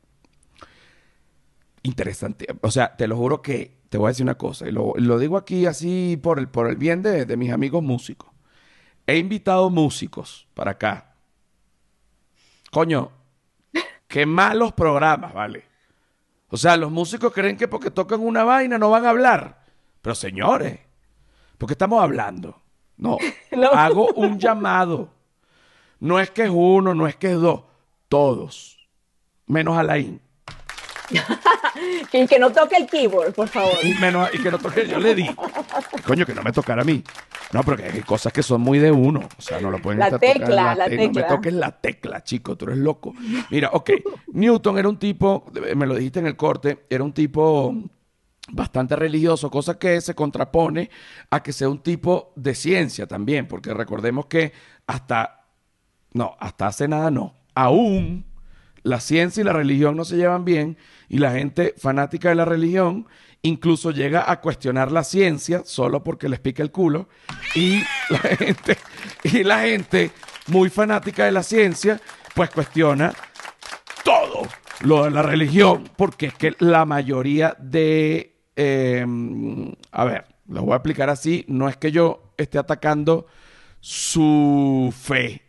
Interesante. O sea, te lo juro que te voy a decir una cosa, y lo, lo digo aquí así por el, por el bien de, de mis amigos músicos. He invitado músicos para acá. Coño, qué malos programas, ¿vale? O sea, los músicos creen que porque tocan una vaina no van a hablar. Pero señores, ¿por qué estamos hablando? No, No. hago un llamado. No es que es uno, no es que es dos, todos. Menos Alain. Que, que no toque el keyboard, por favor. Y, menos, y que no toque, yo le di. Coño, que no me tocara a mí. No, porque hay cosas que son muy de uno. O sea, no lo pueden La estar tocando. tecla, la te- No me tecla. toques la tecla, chico, tú eres loco. Mira, ok. Newton era un tipo, me lo dijiste en el corte, era un tipo bastante religioso, cosa que se contrapone a que sea un tipo de ciencia también, porque recordemos que hasta, no, hasta hace nada no, aún la ciencia y la religión no se llevan bien y la gente fanática de la religión incluso llega a cuestionar la ciencia solo porque les pica el culo y la gente y la gente muy fanática de la ciencia pues cuestiona todo lo de la religión, porque es que la mayoría de, eh, a ver, lo voy a explicar así, no es que yo esté atacando su fe,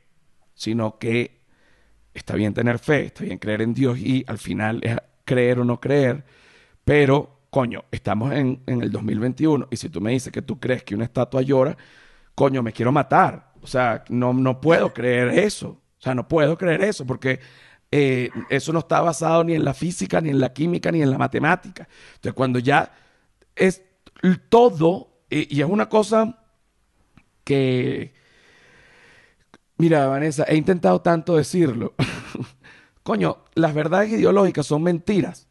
sino que está bien tener fe, está bien creer en Dios y al final es creer o no creer, pero coño, estamos en, en el 2021 y si tú me dices que tú crees que una estatua llora, coño, me quiero matar. O sea, no, no puedo creer eso. O sea, no puedo creer eso porque eh, eso no está basado ni en la física, ni en la química, ni en la matemática. Entonces, cuando ya es todo, y, y es una cosa que, mira, Vanessa, he intentado tanto decirlo. Coño, las verdades ideológicas son mentiras.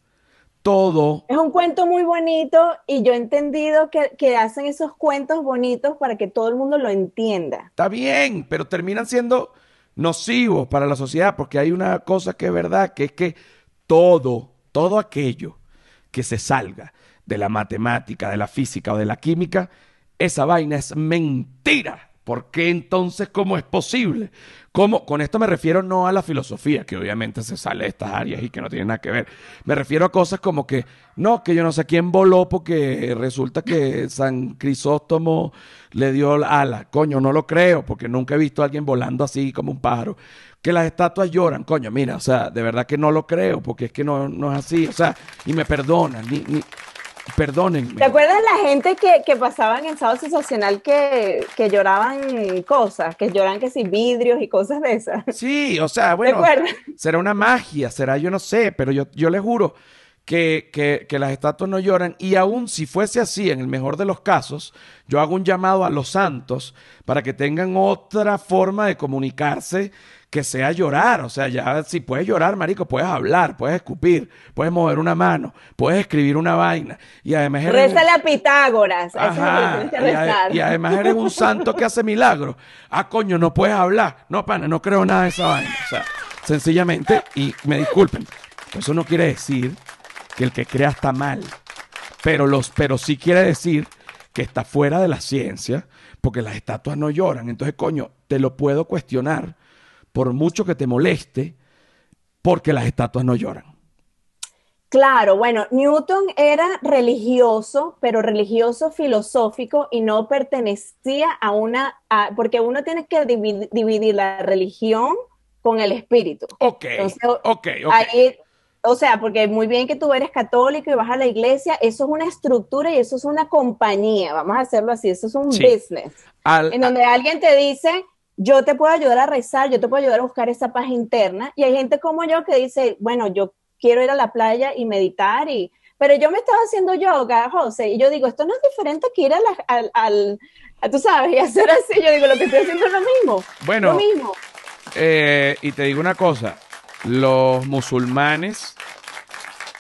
Todo Es un cuento muy bonito y yo he entendido que, que hacen esos cuentos bonitos para que todo el mundo lo entienda. Está bien, pero terminan siendo nocivos para la sociedad porque hay una cosa que es verdad, que es que todo, todo aquello que se salga de la matemática, de la física o de la química, esa vaina es mentira. ¿Por qué entonces cómo es posible? ¿Cómo? Con esto me refiero no a la filosofía, que obviamente se sale de estas áreas y que no tiene nada que ver. Me refiero a cosas como que, no, que yo no sé quién voló porque resulta que San Crisóstomo le dio ala. Coño, no lo creo, porque nunca he visto a alguien volando así como un pájaro. Que las estatuas lloran, coño, mira, o sea, de verdad que no lo creo, porque es que no, no es así, o sea, y me perdonan, ni, ni, perdónenme. ¿Te acuerdas la gente que, que pasaba en el estado sensacional que, que lloraban cosas, que lloran que si vidrios y cosas de esas? Sí, o sea, bueno, será una magia, será yo no sé, pero yo, yo les juro que, que, que las estatuas no lloran y aún si fuese así, en el mejor de los casos, yo hago un llamado a los santos para que tengan otra forma de comunicarse que sea llorar, o sea, ya si puedes llorar, marico, puedes hablar, puedes escupir, puedes mover una mano, puedes escribir una vaina y además eres un- Rézale a Pitágoras, eso es lo que y, y además eres un santo que hace milagros. Ah, coño, no puedes hablar. No, pana, no creo nada de esa vaina. O sea, sencillamente, y me disculpen, eso no quiere decir que el que crea está mal. Pero, los, pero sí quiere decir que está fuera de la ciencia, porque las estatuas no lloran. Entonces, coño, te lo puedo cuestionar por mucho que te moleste, porque las estatuas no lloran. Claro, bueno, Newton era religioso, pero religioso filosófico y no pertenecía a una, a- porque uno tiene que divi- dividir la religión con el espíritu. Ok, Entonces, ok, ok. Ahí, o sea, porque muy bien que tú eres católico y vas a la iglesia, eso es una estructura y eso es una compañía, vamos a hacerlo así, eso es un Sí. business, Al- en donde alguien te dice, yo te puedo ayudar a rezar, yo te puedo ayudar a buscar esa paz interna, y hay gente como yo que dice, bueno, yo quiero ir a la playa y meditar, y, pero yo me estaba haciendo yoga, José, y yo digo, esto no es diferente que ir a la- al, al- a, tú sabes, y hacer así, yo digo, lo que estoy haciendo es lo mismo, Bueno, lo mismo. Eh, y te digo una cosa, los musulmanes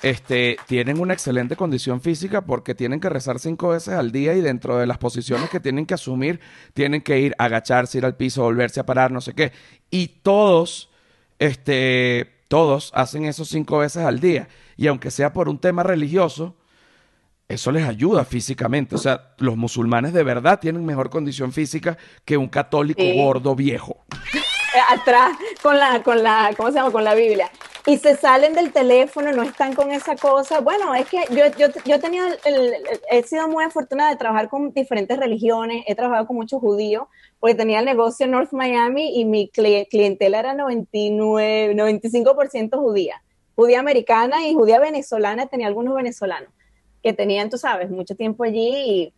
este, tienen una excelente condición física porque tienen que rezar cinco veces al día y dentro de las posiciones que tienen que asumir, tienen que ir a agacharse, ir al piso, volverse a parar, no sé qué. Y todos, este, todos hacen eso cinco veces al día. Y aunque sea por un tema religioso, eso les ayuda físicamente. O sea, los musulmanes de verdad tienen mejor condición física que un católico Sí. gordo viejo. eh, atrás con la, con la, ¿cómo se llama? Con la Biblia. Y se salen del teléfono, no están con esa cosa. Bueno, es que yo, yo, yo he tenido, he sido muy afortunada de trabajar con diferentes religiones, he trabajado con muchos judíos, porque tenía el negocio en North Miami y mi cli- clientela era 99, 95% judía, judía americana y judía venezolana, tenía algunos venezolanos. que tenían, tú sabes, mucho tiempo allí y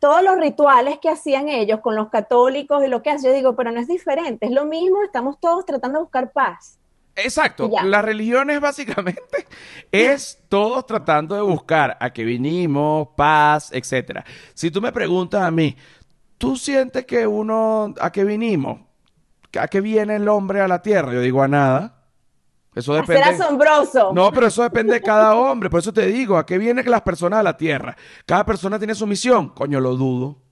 todos los rituales que hacían ellos con los católicos y lo que hacen, yo digo, pero no es diferente, es lo mismo, estamos todos tratando de buscar paz. Exacto, la religión es básicamente es todos tratando de buscar a qué vinimos, paz, etcétera. Si tú me preguntas a mí, ¿tú sientes que uno a qué vinimos? ¿A qué viene el hombre a la tierra? Yo digo a nada. Eso depende. Ser asombroso. No, pero eso depende de cada hombre. Por eso te digo, ¿a qué vienen las personas a la tierra? Cada persona tiene su misión. Coño, lo dudo.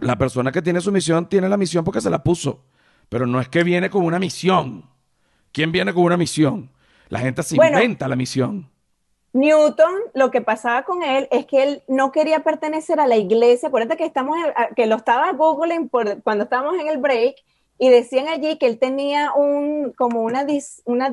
La persona que tiene su misión tiene la misión porque se la puso. Pero no es que viene con una misión. ¿Quién viene con una misión? La gente se inventa la misión. Newton, lo que pasaba con él es que él no quería pertenecer a la iglesia. Acuérdate que estamos, que lo estaba googling por, cuando estábamos en el break y decían allí que él tenía un como una dis, una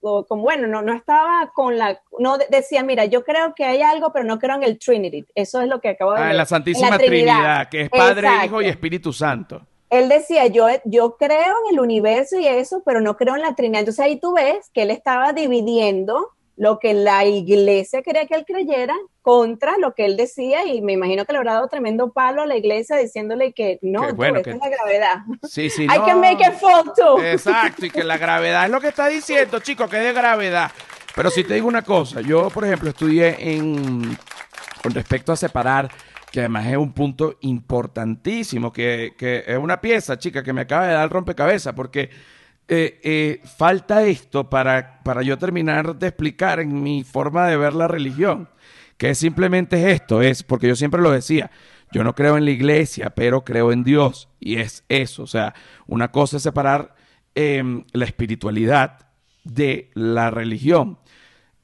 como bueno no no estaba con la no decía mira yo creo que hay algo pero no creo en el Trinity eso es lo que acabo de ah, la Santísima Trinidad. que es Padre Hijo y Espíritu Santo él decía yo yo creo en el universo y eso pero no creo en la Trinidad entonces ahí tú ves que él estaba dividiendo lo que la iglesia quería que él creyera contra lo que él decía y me imagino que le habrá dado tremendo palo a la iglesia diciéndole que no, bueno, es la gravedad. Sí, sí, Hay que make a photo. Exacto, y que la gravedad es lo que está diciendo, chicos, que es de gravedad. Pero si te digo una cosa, yo, por ejemplo, estudié en con respecto a separar además es un punto importantísimo, que, que es una pieza, chica, que me acaba de dar rompecabezas, porque eh, eh, falta esto para, para yo terminar de explicar en mi forma de ver la religión, que simplemente es esto, es porque yo siempre lo decía, yo no creo en la iglesia, pero creo en Dios, y es eso, o sea, una cosa es separar em, la espiritualidad de la religión.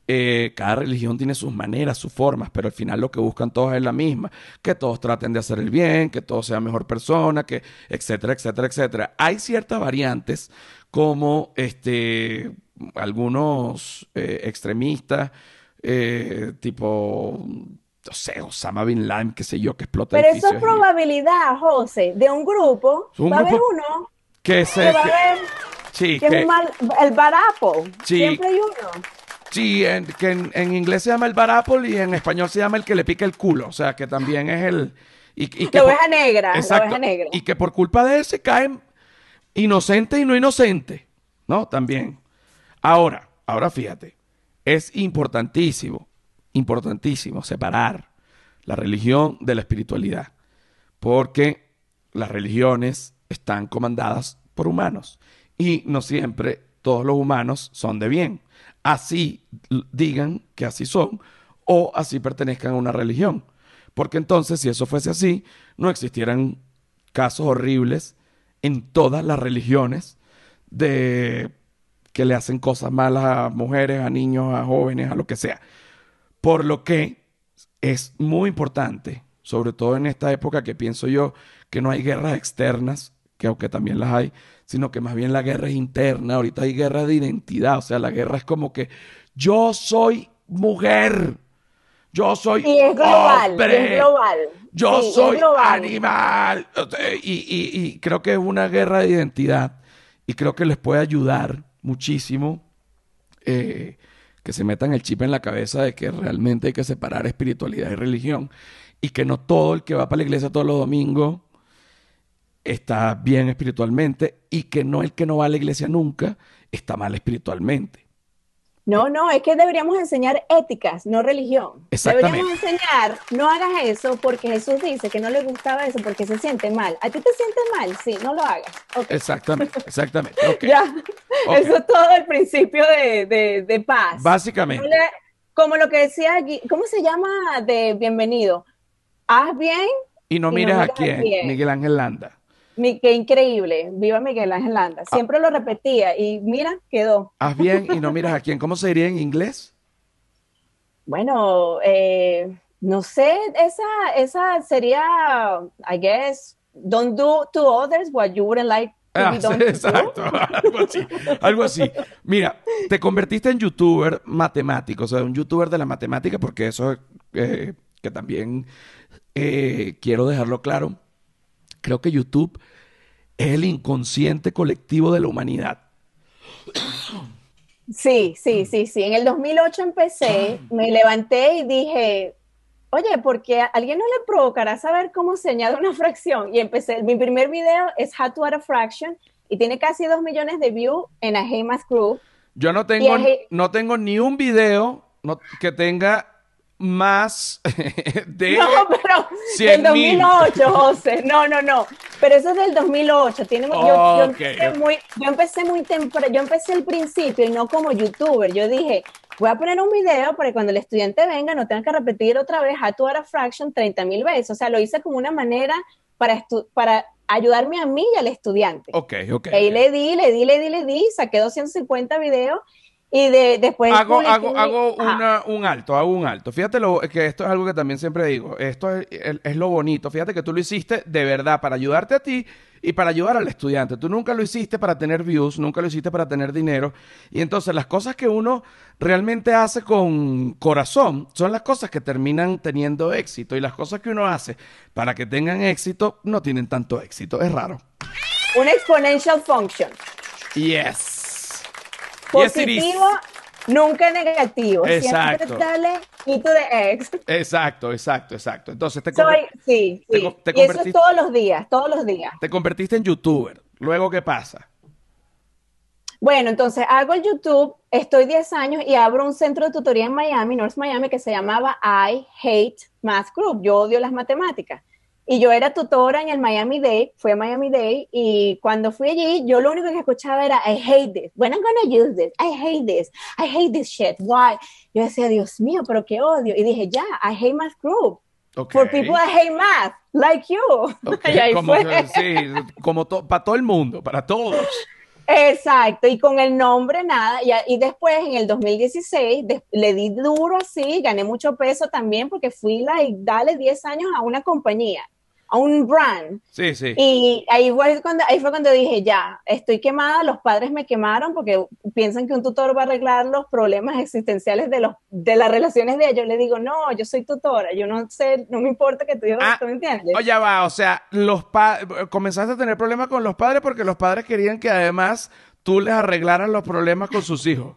Eh, cada religión tiene sus maneras, sus formas, pero al final lo que buscan todos es la misma, que todos traten de hacer el bien, que todos sean mejor persona, que etcétera, etcétera, etcétera. Hay ciertas variantes como este, algunos eh, extremistas, eh, tipo, no sé, Osama Bin Laden, qué sé yo, que explota Pero eso es probabilidad, José, de un grupo, va a haber uno que, se, va a haber, sí, que, es el barapo, siempre hay uno. Sí, en, que en, inglés se llama el barapol y en español se llama el que le pica el culo, o sea, que también es el... Y, que la oveja negra, exacto, la oveja negra. Y que por culpa de ese caen inocente y no inocente, ¿no? También. Ahora, ahora fíjate, es importantísimo, importantísimo separar la religión de la espiritualidad, porque las religiones están comandadas por humanos y no siempre todos los humanos son de bien. Así digan que así son o así pertenezcan a una religión. Porque entonces, si eso fuese así, no existieran casos horribles en todas las religiones de que le hacen cosas malas a mujeres, a niños, a jóvenes, a lo que sea. Por lo que es muy importante, sobre todo en esta época que pienso yo que no hay guerras externas, que aunque también las hay, sino que más bien la guerra es interna. Ahorita hay guerra de identidad, o sea, la guerra es como que yo soy mujer, yo soy y es global, hombre. Es global. Yo soy animal. Y, creo que es una guerra de identidad. Y creo que les puede ayudar muchísimo eh, que se metan el chip en la cabeza de que realmente hay que separar espiritualidad y religión. Y que no todo el que va para la iglesia todos los domingos está bien espiritualmente. Y que no el que no va a la iglesia nunca está mal espiritualmente. No, no, es que deberíamos enseñar éticas, no religión. Deberíamos enseñar, no hagas eso porque Jesús dice que no le gustaba eso porque se siente mal. ¿A ti te sientes mal? Sí, no lo hagas. Exactamente, exactamente. ya, eso es todo el principio de, paz. Básicamente. Como le, como decía aquí, ¿cómo se llama de bienvenido? Haz bien. Y no mires a quién, Miguel Ángel Landa qué increíble. Viva Miguel Ángel Landa. Ah. Siempre lo repetía y mira, quedó. Haz bien y no miras a quién. ¿Cómo se diría en inglés? Bueno, eh, no sé, esa, esa sería, I guess, don't do to others what you wouldn't like Ah, exacto, algo así, algo así. Mira, te convertiste en youtuber matemático, o sea, un youtuber de la matemática, porque eso eh, que también eh, quiero dejarlo claro Creo que YouTube es el inconsciente colectivo de la humanidad. Sí, sí, sí, sí. En el 2008 empecé, me levanté y dije, oye, porque a alguien no le provocará saber cómo se añade una fracción. Y empecé, mi primer video es How to Add a Fraction y tiene casi dos millones de views en a Hey Math Group. Yo no tengo, no tengo ni un video que tenga más de No, pero del 2008, José. No, no, no. Pero eso es del 2008. Tiene, yo, empecé muy, yo empecé muy temprano, yo empecé al principio y no como youtuber. Yo dije, voy a poner un video para que cuando el estudiante venga no tenga que repetir otra vez a tu a fraction 30 mil veces. O sea, lo hice como una manera para, para ayudarme a mí y al estudiante. Ok, ok. Y le di, le di, le di, le di, saqué 250 videos y de, después... Hago, hago, hago un alto, hago un alto. Fíjate lo, que esto es algo que también siempre digo. Esto es, es, lo bonito. Fíjate que tú lo hiciste de verdad para ayudarte a ti y para ayudar al estudiante. Tú nunca lo hiciste para tener views, nunca lo hiciste para tener dinero. Y entonces las cosas que uno realmente hace con corazón son las cosas que terminan teniendo éxito. Y las cosas que uno hace para que tengan éxito no tienen tanto éxito. Es raro. Un exponential function. Yes. Positivo, nunca negativo. Exacto. Siempre dale y to the X. Exacto, exacto, exacto. Entonces te Soy, sí, sí. y eso es todos los días, todos los días. Te convertiste en youtuber. Luego, ¿qué pasa? Bueno, entonces hago el YouTube, estoy 10 años y abro un centro de tutoría en Miami, North Miami, que se llamaba I Hate Math Group. Yo odio las matemáticas. Y yo era tutora en el Miami Day, fui a Miami Day, y cuando fui allí, yo lo único que escuchaba era, I hate this, when I'm gonna use this, I hate this, I hate this shit, why? Yo decía, Dios mío, pero qué odio. Y dije, ya, I hate math group. For people that hate math, like you. como, sí, como para todo el mundo, para todos. Exacto, y con el nombre nada, y, y después en el 2016 le di duro así, gané mucho peso también porque fui y dale 10 años a una compañía a un brand. Sí, sí. Y ahí fue, cuando, ahí fue cuando dije, ya, estoy quemada, los padres me quemaron porque piensan que un tutor va a arreglar los problemas existenciales de, los, de las relaciones de ellos. Le digo, no, yo soy tutora, yo no sé, no me importa que tú digas ah, ¿tú me entiendes? Oye, va, o sea, los comenzaste a tener problemas con los padres porque los padres querían que además tú les arreglaras los problemas con sus hijos.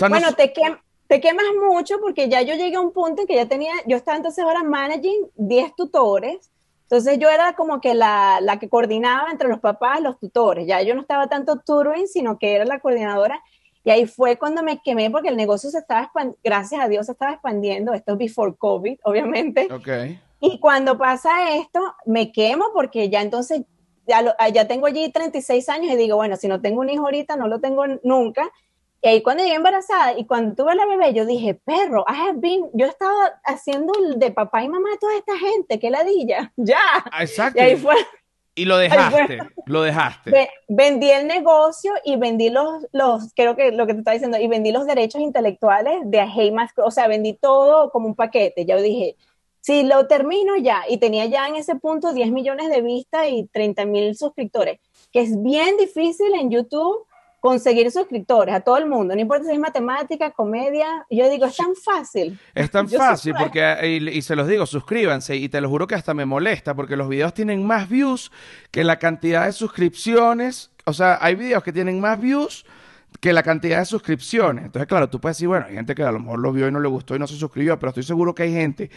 bueno, te, te quemas mucho porque ya yo llegué a un punto en que ya tenía, yo estaba entonces ahora managing 10 tutores entonces yo era como que la, la, que coordinaba entre los papás, los tutores. Ya yo no estaba tanto tutoring, sino que era la coordinadora. Y ahí fue cuando me quemé porque el negocio se estaba, gracias a Dios, se estaba expandiendo. Esto es before COVID, obviamente. Okay. Y cuando pasa esto, me quemo porque ya entonces, ya, ya tengo allí 36 años y digo, bueno, si no tengo un hijo ahorita, no lo tengo nunca. Y ahí cuando llegué embarazada y cuando tuve la bebé, yo dije, perro, I have been, yo estaba haciendo de papá y mamá a toda esta gente, qué ladilla, ya. Ah, exacto. Y ahí fue. Y lo dejaste, lo dejaste. vendí el negocio y vendí los, los, creo que lo que te estaba diciendo, y vendí los derechos intelectuales de Hey o sea, vendí todo como un paquete. Yo dije, si lo termino ya, y tenía ya en ese punto 10 millones de vistas y 30 mil suscriptores, que es bien difícil en YouTube conseguir suscriptores a todo el mundo, no importa si es matemática, comedia, yo digo, es tan fácil. Es tan fácil porque, y, se los digo, suscríbanse y te lo juro que hasta me molesta porque los videos tienen más views que la cantidad de suscripciones, o sea, hay videos que tienen más views que la cantidad de suscripciones. Entonces, claro, tú puedes decir, bueno, hay gente que a lo mejor lo vio y no le gustó y no se suscribió, pero estoy seguro que hay gente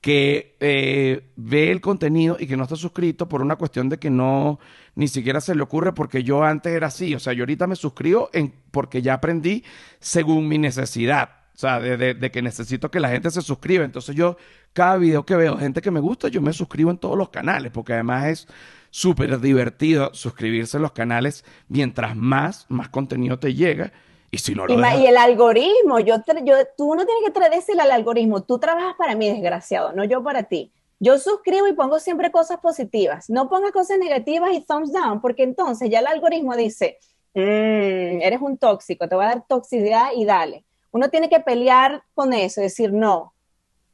que eh, ve el contenido y que no está suscrito por una cuestión de que no ni siquiera se le ocurre porque yo antes era así. O sea, yo ahorita me suscribo en, porque ya aprendí según mi necesidad. O sea, de, de, que necesito que la gente se suscriba. Entonces yo, cada video que veo, gente que me gusta, yo me suscribo en todos los canales, porque además es súper divertido suscribirse a los canales. Mientras más, más contenido te llega. Y si no lo y, y el algoritmo, yo, yo, tú no tienes que traducirle al algoritmo, tú trabajas para mí, desgraciado, no yo para ti. Yo suscribo y pongo siempre cosas positivas. No pongas cosas negativas y thumbs down, porque entonces ya el algoritmo dice, mm, eres un tóxico, te va a dar toxicidad y dale. Uno tiene que pelear con eso, decir, no,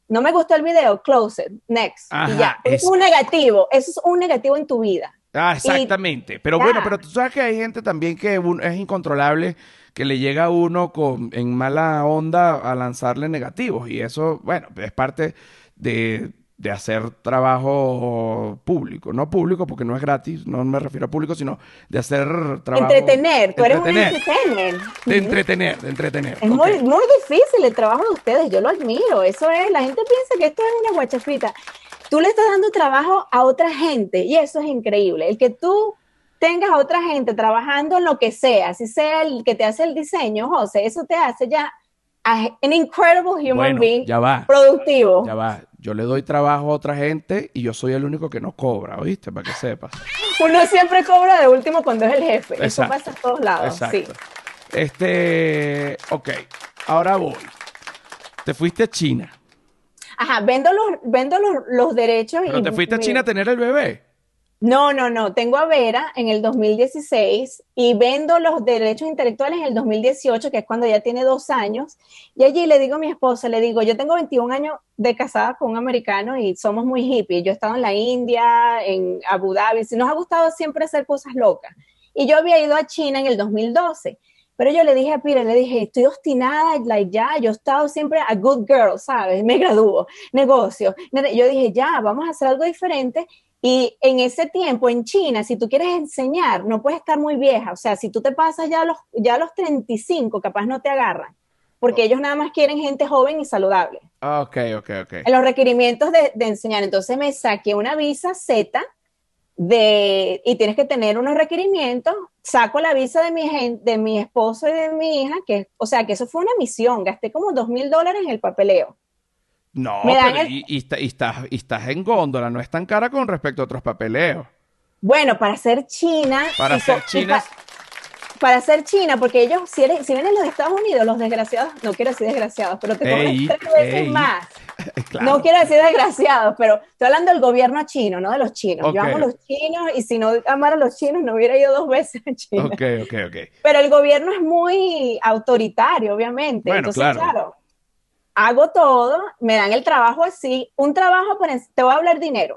no me gustó el video, close it, next. y ya. Es... un negativo, eso es un negativo en tu vida. Ah, exactamente. pero bueno, pero tú sabes que hay gente también que es incontrolable, que le llega a uno con, en mala onda a lanzarle negativos. Y eso, bueno, es parte de, de hacer trabajo público, no público porque no es gratis, no me refiero a público, sino de hacer trabajo... Entretener, tú eres un Entretener. De entretener, de entretener. Es muy, muy difícil el trabajo de ustedes, yo lo admiro. Eso es, la gente piensa que esto es una guachafita. Tú le estás dando trabajo a otra gente y eso es increíble. El que tú tengas a otra gente trabajando en lo que sea, si sea el que te hace el diseño, José, eso te hace ya a- an incredible human Bueno, being ya va. productivo. Ya va, yo le doy trabajo a otra gente y yo soy el único que no cobra, ¿oíste? Para que sepas. Uno siempre cobra de último cuando es el jefe. Eso Exacto. pasa en todos lados. Sí. Exacto. Este, ok, ahora voy. Te fuiste a China, Ajá, vendo los, vendo los, los derechos. pero y te fuiste a China a tener el bebé. No, no, no. Tengo a Vera en el 2016 y vendo los derechos intelectuales en el 2018, que es cuando ya tiene dos años. Y allí le digo a mi esposa, le digo, yo tengo 21 años de casada con un americano y somos muy hippies. Yo he estado en la India, en Abu Dhabi. Nos ha gustado siempre hacer cosas locas. Y yo había ido a China en el 2012. Pero yo le dije a Pira, le dije, estoy obstinada, like, ya, yo he estado siempre a good girl, ¿sabes? Me gradúo, negocio. Yo dije, ya, vamos a hacer algo diferente. Y en ese tiempo, en China, si tú quieres enseñar, no puedes estar muy vieja. O sea, si tú te pasas ya a los, ya a los 35, capaz no te agarran. Porque ellos nada más quieren gente joven y saludable. Ah, Ok, ok, ok. En los requerimientos de, de enseñar. Entonces me saqué una visa Z de, y tienes que tener unos requerimientos. Saco la visa de mi, de mi esposo y de mi hija, que, o sea, que eso fue una misión. Gasté como dos mil dólares en el papeleo. No, pero el- y, y está- y estás, y estás en góndola, no es tan cara con respecto a otros papeleos. Bueno, para ser China. Para ser China pa- para ser China, porque ellos, si, eres- si vienen los Estados Unidos, los desgraciados, no quiero decir desgraciados, pero te cobran Ey, tres veces ey. más. claro. No quiero decir desgraciados, pero estoy hablando del gobierno chino, no de los chinos. Yo amo a los chinos y si no amara a los chinos no hubiera ido dos veces a China. Ok, ok, ok. Pero el gobierno es muy autoritario, obviamente. Bueno, Entonces, claro. claro. Hago todo, me dan el trabajo así. Un trabajo, para, te voy a hablar dinero.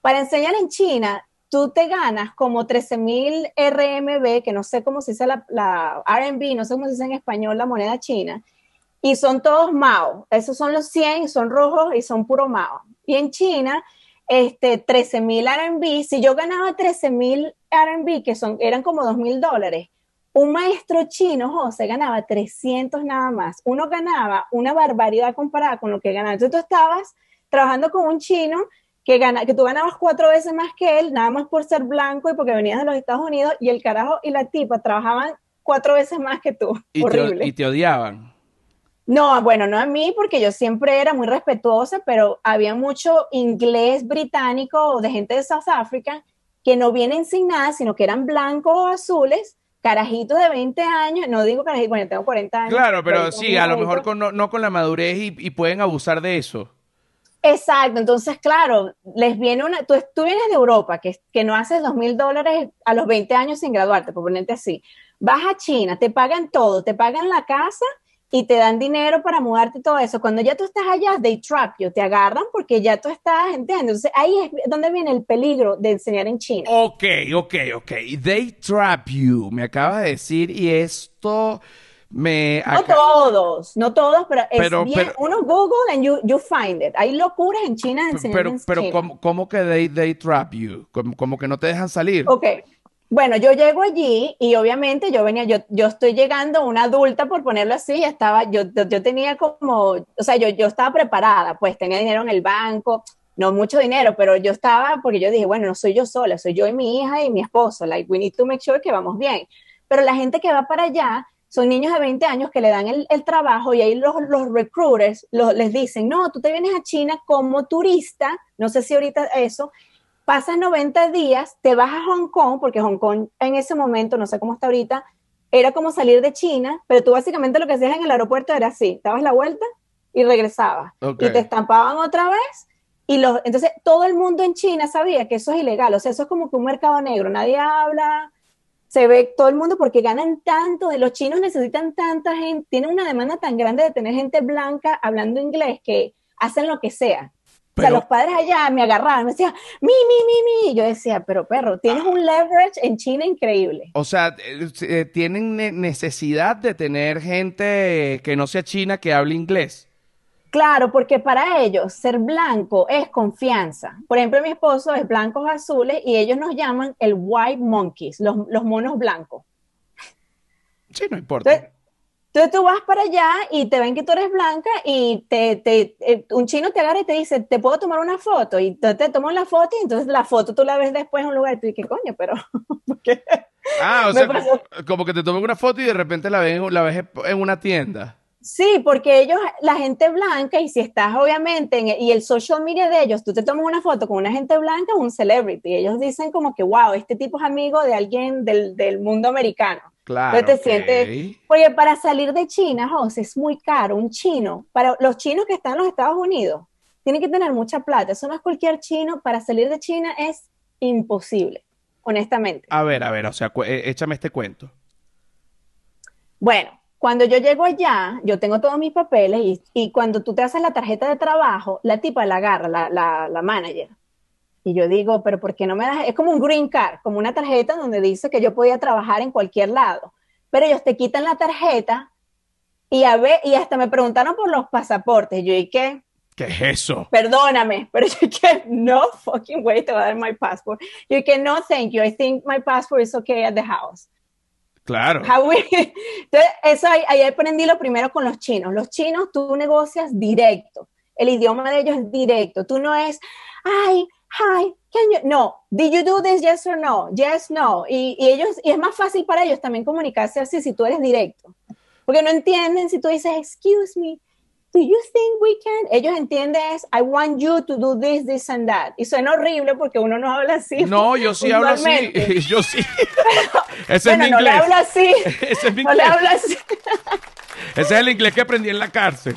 Para enseñar en China, tú te ganas como 13 mil RMB, que no sé cómo se dice la, RMB, no sé cómo se dice en español la moneda china, y son todos Mao. Esos son los 100, son rojos y son puro Mao. Y en China, este, 13 mil RMB, si yo ganaba 13 mil RMB, que son, eran como 2 mil dólares, un maestro chino, José, ganaba 300 nada más. Uno ganaba una barbaridad comparada con lo que ganaba. Entonces tú estabas trabajando con un chino que, gana, que tú ganabas cuatro veces más que él, nada más por ser blanco y porque venías de los Estados Unidos, y el carajo y la tipa trabajaban cuatro veces más que tú. Y te, Horrible. y te odiaban. No, bueno, no a mí, porque yo siempre era muy respetuosa, pero había mucho inglés británico o de gente de South Africa que no vienen sin nada, sino que eran blancos o azules, carajitos de 20 años, no digo carajitos, bueno, tengo 40 años. Claro, pero sí, a lo mejor con, no, no con la madurez y, y pueden abusar de eso. Exacto, entonces, claro, les viene una, tú, tú vienes de Europa, que, que no haces dos mil dólares a los 20 años sin graduarte, por ponerte así. Vas a China, te pagan todo, te pagan la casa y te dan dinero para mudarte y todo eso. Cuando ya tú estás allá, they trap you, te agarran porque ya tú estás, ¿entiendes? Entonces, ahí es donde viene el peligro de enseñar en China. Ok, ok, ok. They trap you, me acabas de decir, y esto me... No todos, no todos, pero es Pero- bien, pero- uno Google and you, you find it. Hay locuras en China de enseñar pero, en pero China. ¿cómo, cómo que they, they trap you? Como, como que no te dejan salir. Ok. Bueno, yo llego allí y obviamente yo venía, yo, yo estoy llegando una adulta, por ponerlo así, estaba, yo, yo, yo tenía como, o sea, yo, yo estaba preparada, pues tenía dinero en el banco, no mucho dinero, pero yo estaba, porque yo dije, bueno, no soy yo sola, soy yo y mi hija y mi esposo, like, we need to make sure que vamos bien. Pero la gente que va para allá son niños de 20 años que le dan el, el trabajo y ahí los, los recruiters los- les dicen, no, tú te vienes a China como turista, no sé si ahorita eso, pasas 90 días, te vas a Hong Kong, porque Hong Kong en ese momento, no sé cómo está ahorita, era como salir de China, pero tú básicamente lo que hacías en el aeropuerto era así, dabas la vuelta y regresabas. Y te estampaban otra vez. Y los, entonces todo el mundo en China sabía que eso es ilegal, o sea, eso es como que un mercado negro, nadie habla, se ve todo el mundo porque ganan tanto, los chinos necesitan tanta gente, tienen una demanda tan grande de tener gente blanca hablando inglés que hacen lo que sea. O sea, los padres allá me agarraban, me decían, mi, mi, mi, mi. Y yo decía, pero perro, tienes un leverage en China increíble. O sea, eh, eh, tienen ne- necesidad de tener gente que no sea china que hable inglés. Claro, porque para ellos ser blanco es confianza. Por ejemplo, mi esposo es blancos azules y ellos nos llaman el white monkeys, los, los monos blancos. Sí, no importa. Entonces, entonces tú vas para allá y te ven que tú eres blanca y te, te, eh, un chino te agarra y te dice, ¿te puedo tomar una foto? Y entonces te toman la foto y entonces la foto tú la ves después en un lugar y tú dices, ¿qué coño? Pero, ¿por qué? Ah, o sea, como, como que te toman una foto y de repente la ves, la ves en una tienda. Sí, porque ellos, la gente blanca, y si estás obviamente en y el social media de ellos, tú te tomas una foto con una gente blanca, un celebrity. Ellos dicen como que, wow, este tipo es amigo de alguien del, del mundo americano. Claro. Entonces te ok. sientes- Porque para salir de China, José, es muy caro. Un chino, para los chinos que están en los Estados Unidos, tienen que tener mucha plata. Eso no es cualquier chino. Para salir de China es imposible, honestamente. A ver, a ver, o sea, eh, échame este cuento. Bueno, cuando yo llego allá, yo tengo todos mis papeles y, y cuando tú te haces la tarjeta de trabajo, la tipa la agarra, la, la, la manager. Y yo digo, pero ¿por qué no me das? Es como un green card, como una tarjeta donde dice que yo podía trabajar en cualquier lado. Pero ellos te quitan la tarjeta y, a ver, y hasta me preguntaron por los pasaportes. Yo dije, ¿Qué es eso? perdóname, pero yo dije, no fucking way, te voy a dar my passport. Yo dije, no, thank you, I think my passport is okay at the house. Claro. Entonces, eso ahí, ahí aprendí lo primero con los chinos. Los chinos tú negocias directo. El idioma de ellos es directo. Tú no es, ay, hi, can you, no, did you do this, yes or no, yes, no. Y, y ellos, y es más fácil para ellos también comunicarse así si tú eres directo. Porque no entienden si tú dices, excuse me, do you think we can? Ellos entienden es, I want you to do this, this and that. Y suena horrible porque uno no habla así. No, yo sí hablo así. Yo sí. Ese Bueno, es mi no le inglés. hablo así. Ese es mi No le inglés. hablo así. Ese es el inglés que aprendí en la cárcel.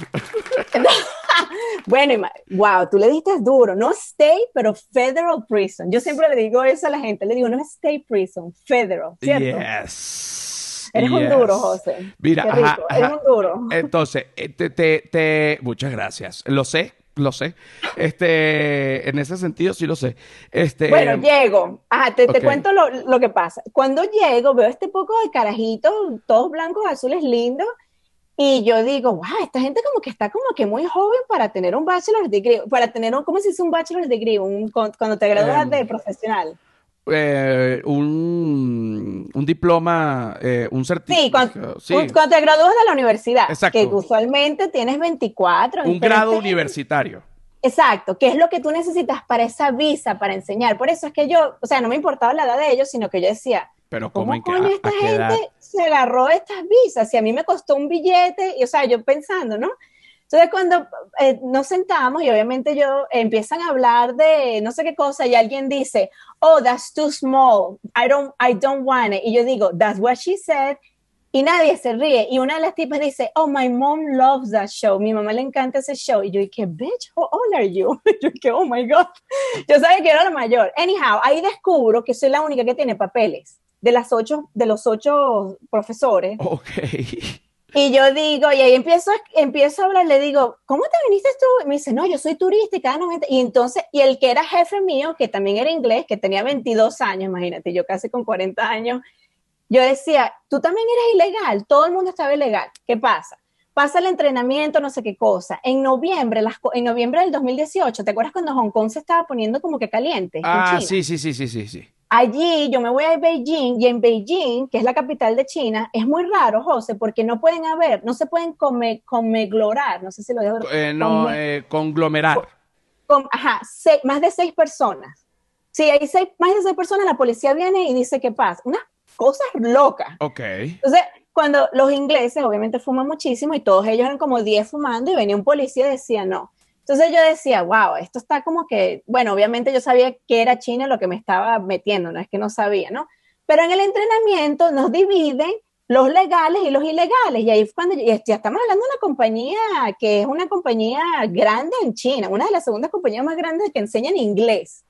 Bueno, wow, tú le diste duro, no state, pero federal prison. Yo siempre le digo eso a la gente, le digo, no es state prison, federal, ¿cierto? Yes. Eres un yes. duro, José. Mira, Qué ajá, rico, eres ajá. un duro. Entonces, eh, te, te, te- muchas gracias. Lo sé, lo sé. Este, en ese sentido sí lo sé. Este, Bueno, llego. Ajá, te, te ok. cuento lo, lo que pasa. Cuando llego, veo este poco de carajitos, todos blancos, azules, lindos, y yo digo, wow, esta gente como que está como que muy joven para tener un bachelor degree, para tener un, ¿cómo se dice un bachelor degree? Un, cuando te gradúas Em, de profesional. eh, un, un diploma, eh, un Sí, certificado. cuando, sí, un- cuando te gradúas de la universidad, Exacto. que usualmente tienes 24. un grado 20. universitario. Exacto, que es lo que tú necesitas para esa visa, para enseñar. Por eso es que yo, o sea, no me importaba la edad de ellos, sino que yo decía, Pero ¿cómo ¿cómo a- esta edad? gente se agarró estas visas? Si a mí me costó un billete, y, o sea, yo pensando, ¿no? Entonces cuando eh, nos sentamos y obviamente yo empiezan a hablar de no sé qué cosa y alguien dice, oh, that's too small, I don't, I don't want it. Y yo digo, that's what she said. Y nadie se ríe. Y una de las tipas dice, oh, my mom loves that show. Mi mamá le encanta ese show. Y yo dije, bitch, how old are you? Yo dije, oh my God. Yo sabía que era la mayor. Anyhow, ahí descubro que soy la única que tiene papeles. De las ocho, de los ocho profesores. Ok. Y yo digo, y ahí empiezo, a- empiezo a hablar, le digo, ¿cómo te viniste tú? Y me dice, no, yo soy turista y cada 90. Y entonces, y el que era jefe mío, que también era inglés, que tenía 22 años, imagínate, yo casi con 40 años, yo decía, tú también eres ilegal, todo el mundo estaba ilegal. ¿Qué pasa? Pasa el entrenamiento, no sé qué cosa. En noviembre, las, en noviembre del 2018, ¿te acuerdas cuando Hong Kong se estaba poniendo como que caliente? en Ah, sí, sí, sí, sí, sí, sí. Allí yo me voy a Beijing y en Beijing, que es la capital de China, es muy raro, José, porque no pueden haber, no se pueden come, comeglorar, no sé si lo digo. Eh, no, come- eh, conglomerar. ajá, se- más de seis personas. Si hay seis, más de seis personas, la policía viene y dice qué pasa. Unas cosas locas. Ok. Entonces, cuando los ingleses obviamente fuman muchísimo y todos ellos eran como 10 fumando y venía un policía y decía no. Entonces yo decía, wow, esto está como que, bueno, obviamente yo sabía que era China lo que me estaba metiendo, no es que no sabía, ¿no? Pero en el entrenamiento nos dividen los legales y los ilegales. Y ahí fue cuando, ya estamos hablando de una compañía que es una compañía grande en China, una de las segundas compañías más grandes que enseñan inglés.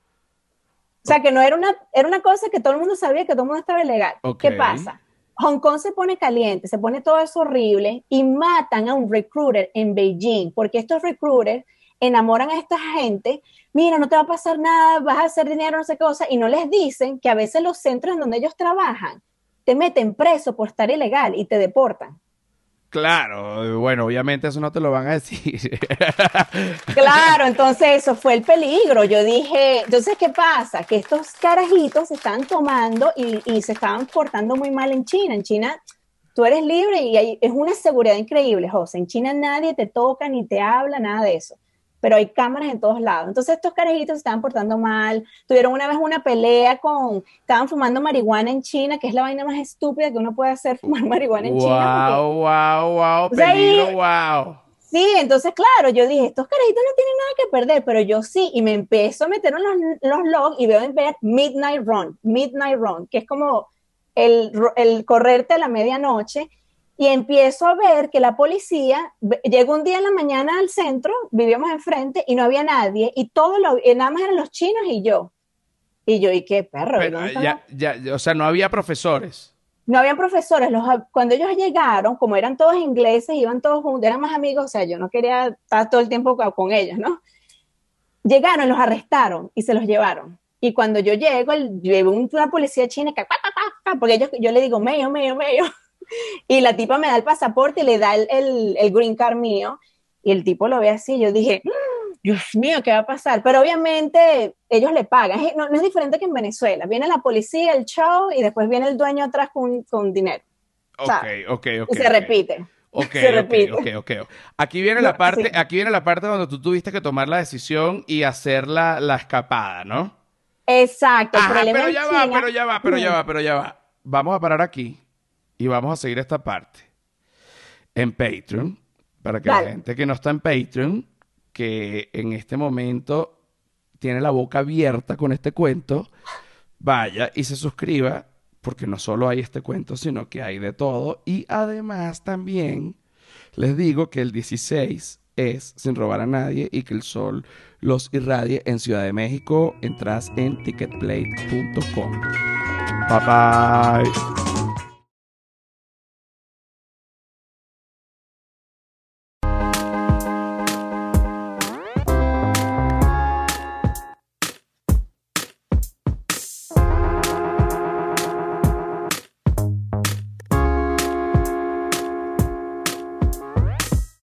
O sea, que no era una, era una cosa que todo el mundo sabía que todo el mundo estaba ilegal. ¿Qué pasa? Hong Kong se pone caliente, se pone todo eso horrible y matan a un recruiter en Beijing, porque estos recruiters enamoran a esta gente, mira, no te va a pasar nada, vas a hacer dinero, no sé qué cosa, y no les dicen que a veces los centros en donde ellos trabajan te meten preso por estar ilegal y te deportan. Claro, bueno, obviamente eso no te lo van a decir. Claro, entonces eso fue el peligro. Yo dije, entonces, ¿qué pasa? Que estos carajitos se están tomando y, y se estaban portando muy mal en China. En China tú eres libre y hay, es una seguridad increíble, José. En China nadie te toca ni te habla, nada de eso pero hay cámaras en todos lados. Entonces estos carajitos se estaban portando mal, tuvieron una vez una pelea con, estaban fumando marihuana en China, que es la vaina más estúpida que uno puede hacer, fumar marihuana en China. Wow, wow, wow, peligro, wow. Sí, entonces claro, yo dije, estos carajitos no tienen nada que perder, pero yo sí, y me empiezo a meter en los, los logs y veo en ver Midnight Run, Midnight Run, que es como el, el correrte a la medianoche, y empiezo a ver que la policía llegó un día en la mañana al centro, vivíamos enfrente y no había nadie y todo lo, nada más eran los chinos y yo. Y yo, ¿y qué perro? ya, ya, o sea, no había profesores. No había profesores. Los, cuando ellos llegaron, como eran todos ingleses, iban todos juntos, eran más amigos, o sea, yo no quería estar todo el tiempo con ellos, ¿no? Llegaron, los arrestaron y se los llevaron. Y cuando yo llego, llevo una policía china que, porque ellos, yo le digo, medio, medio, medio. Y la tipa me da el pasaporte y le da el, el, green card mío. Y el tipo lo ve así. Yo dije, mm, Dios mío, ¿qué va a pasar? Pero obviamente ellos le pagan. No, es diferente que en Venezuela. Viene la policía, el show, y después viene el dueño atrás con, con dinero. Ok, ok, ok. Y se repite. Ok, se repite. okay, okay, Aquí viene la parte, aquí viene la parte donde tú tuviste que tomar la decisión y hacer la, la escapada, ¿no? Exacto. pero ya va, pero ya va, pero ya va, pero ya va. Vamos a parar aquí y vamos a seguir esta parte en Patreon, para que la gente que no está en Patreon, que en este momento tiene la boca abierta con este cuento, vaya y se suscriba, porque no solo hay este cuento, sino que hay de todo. Y además también les digo que el 16 es sin robar a nadie y que el sol los irradie en Ciudad de México. Entras en ticketplate.com. Bye bye.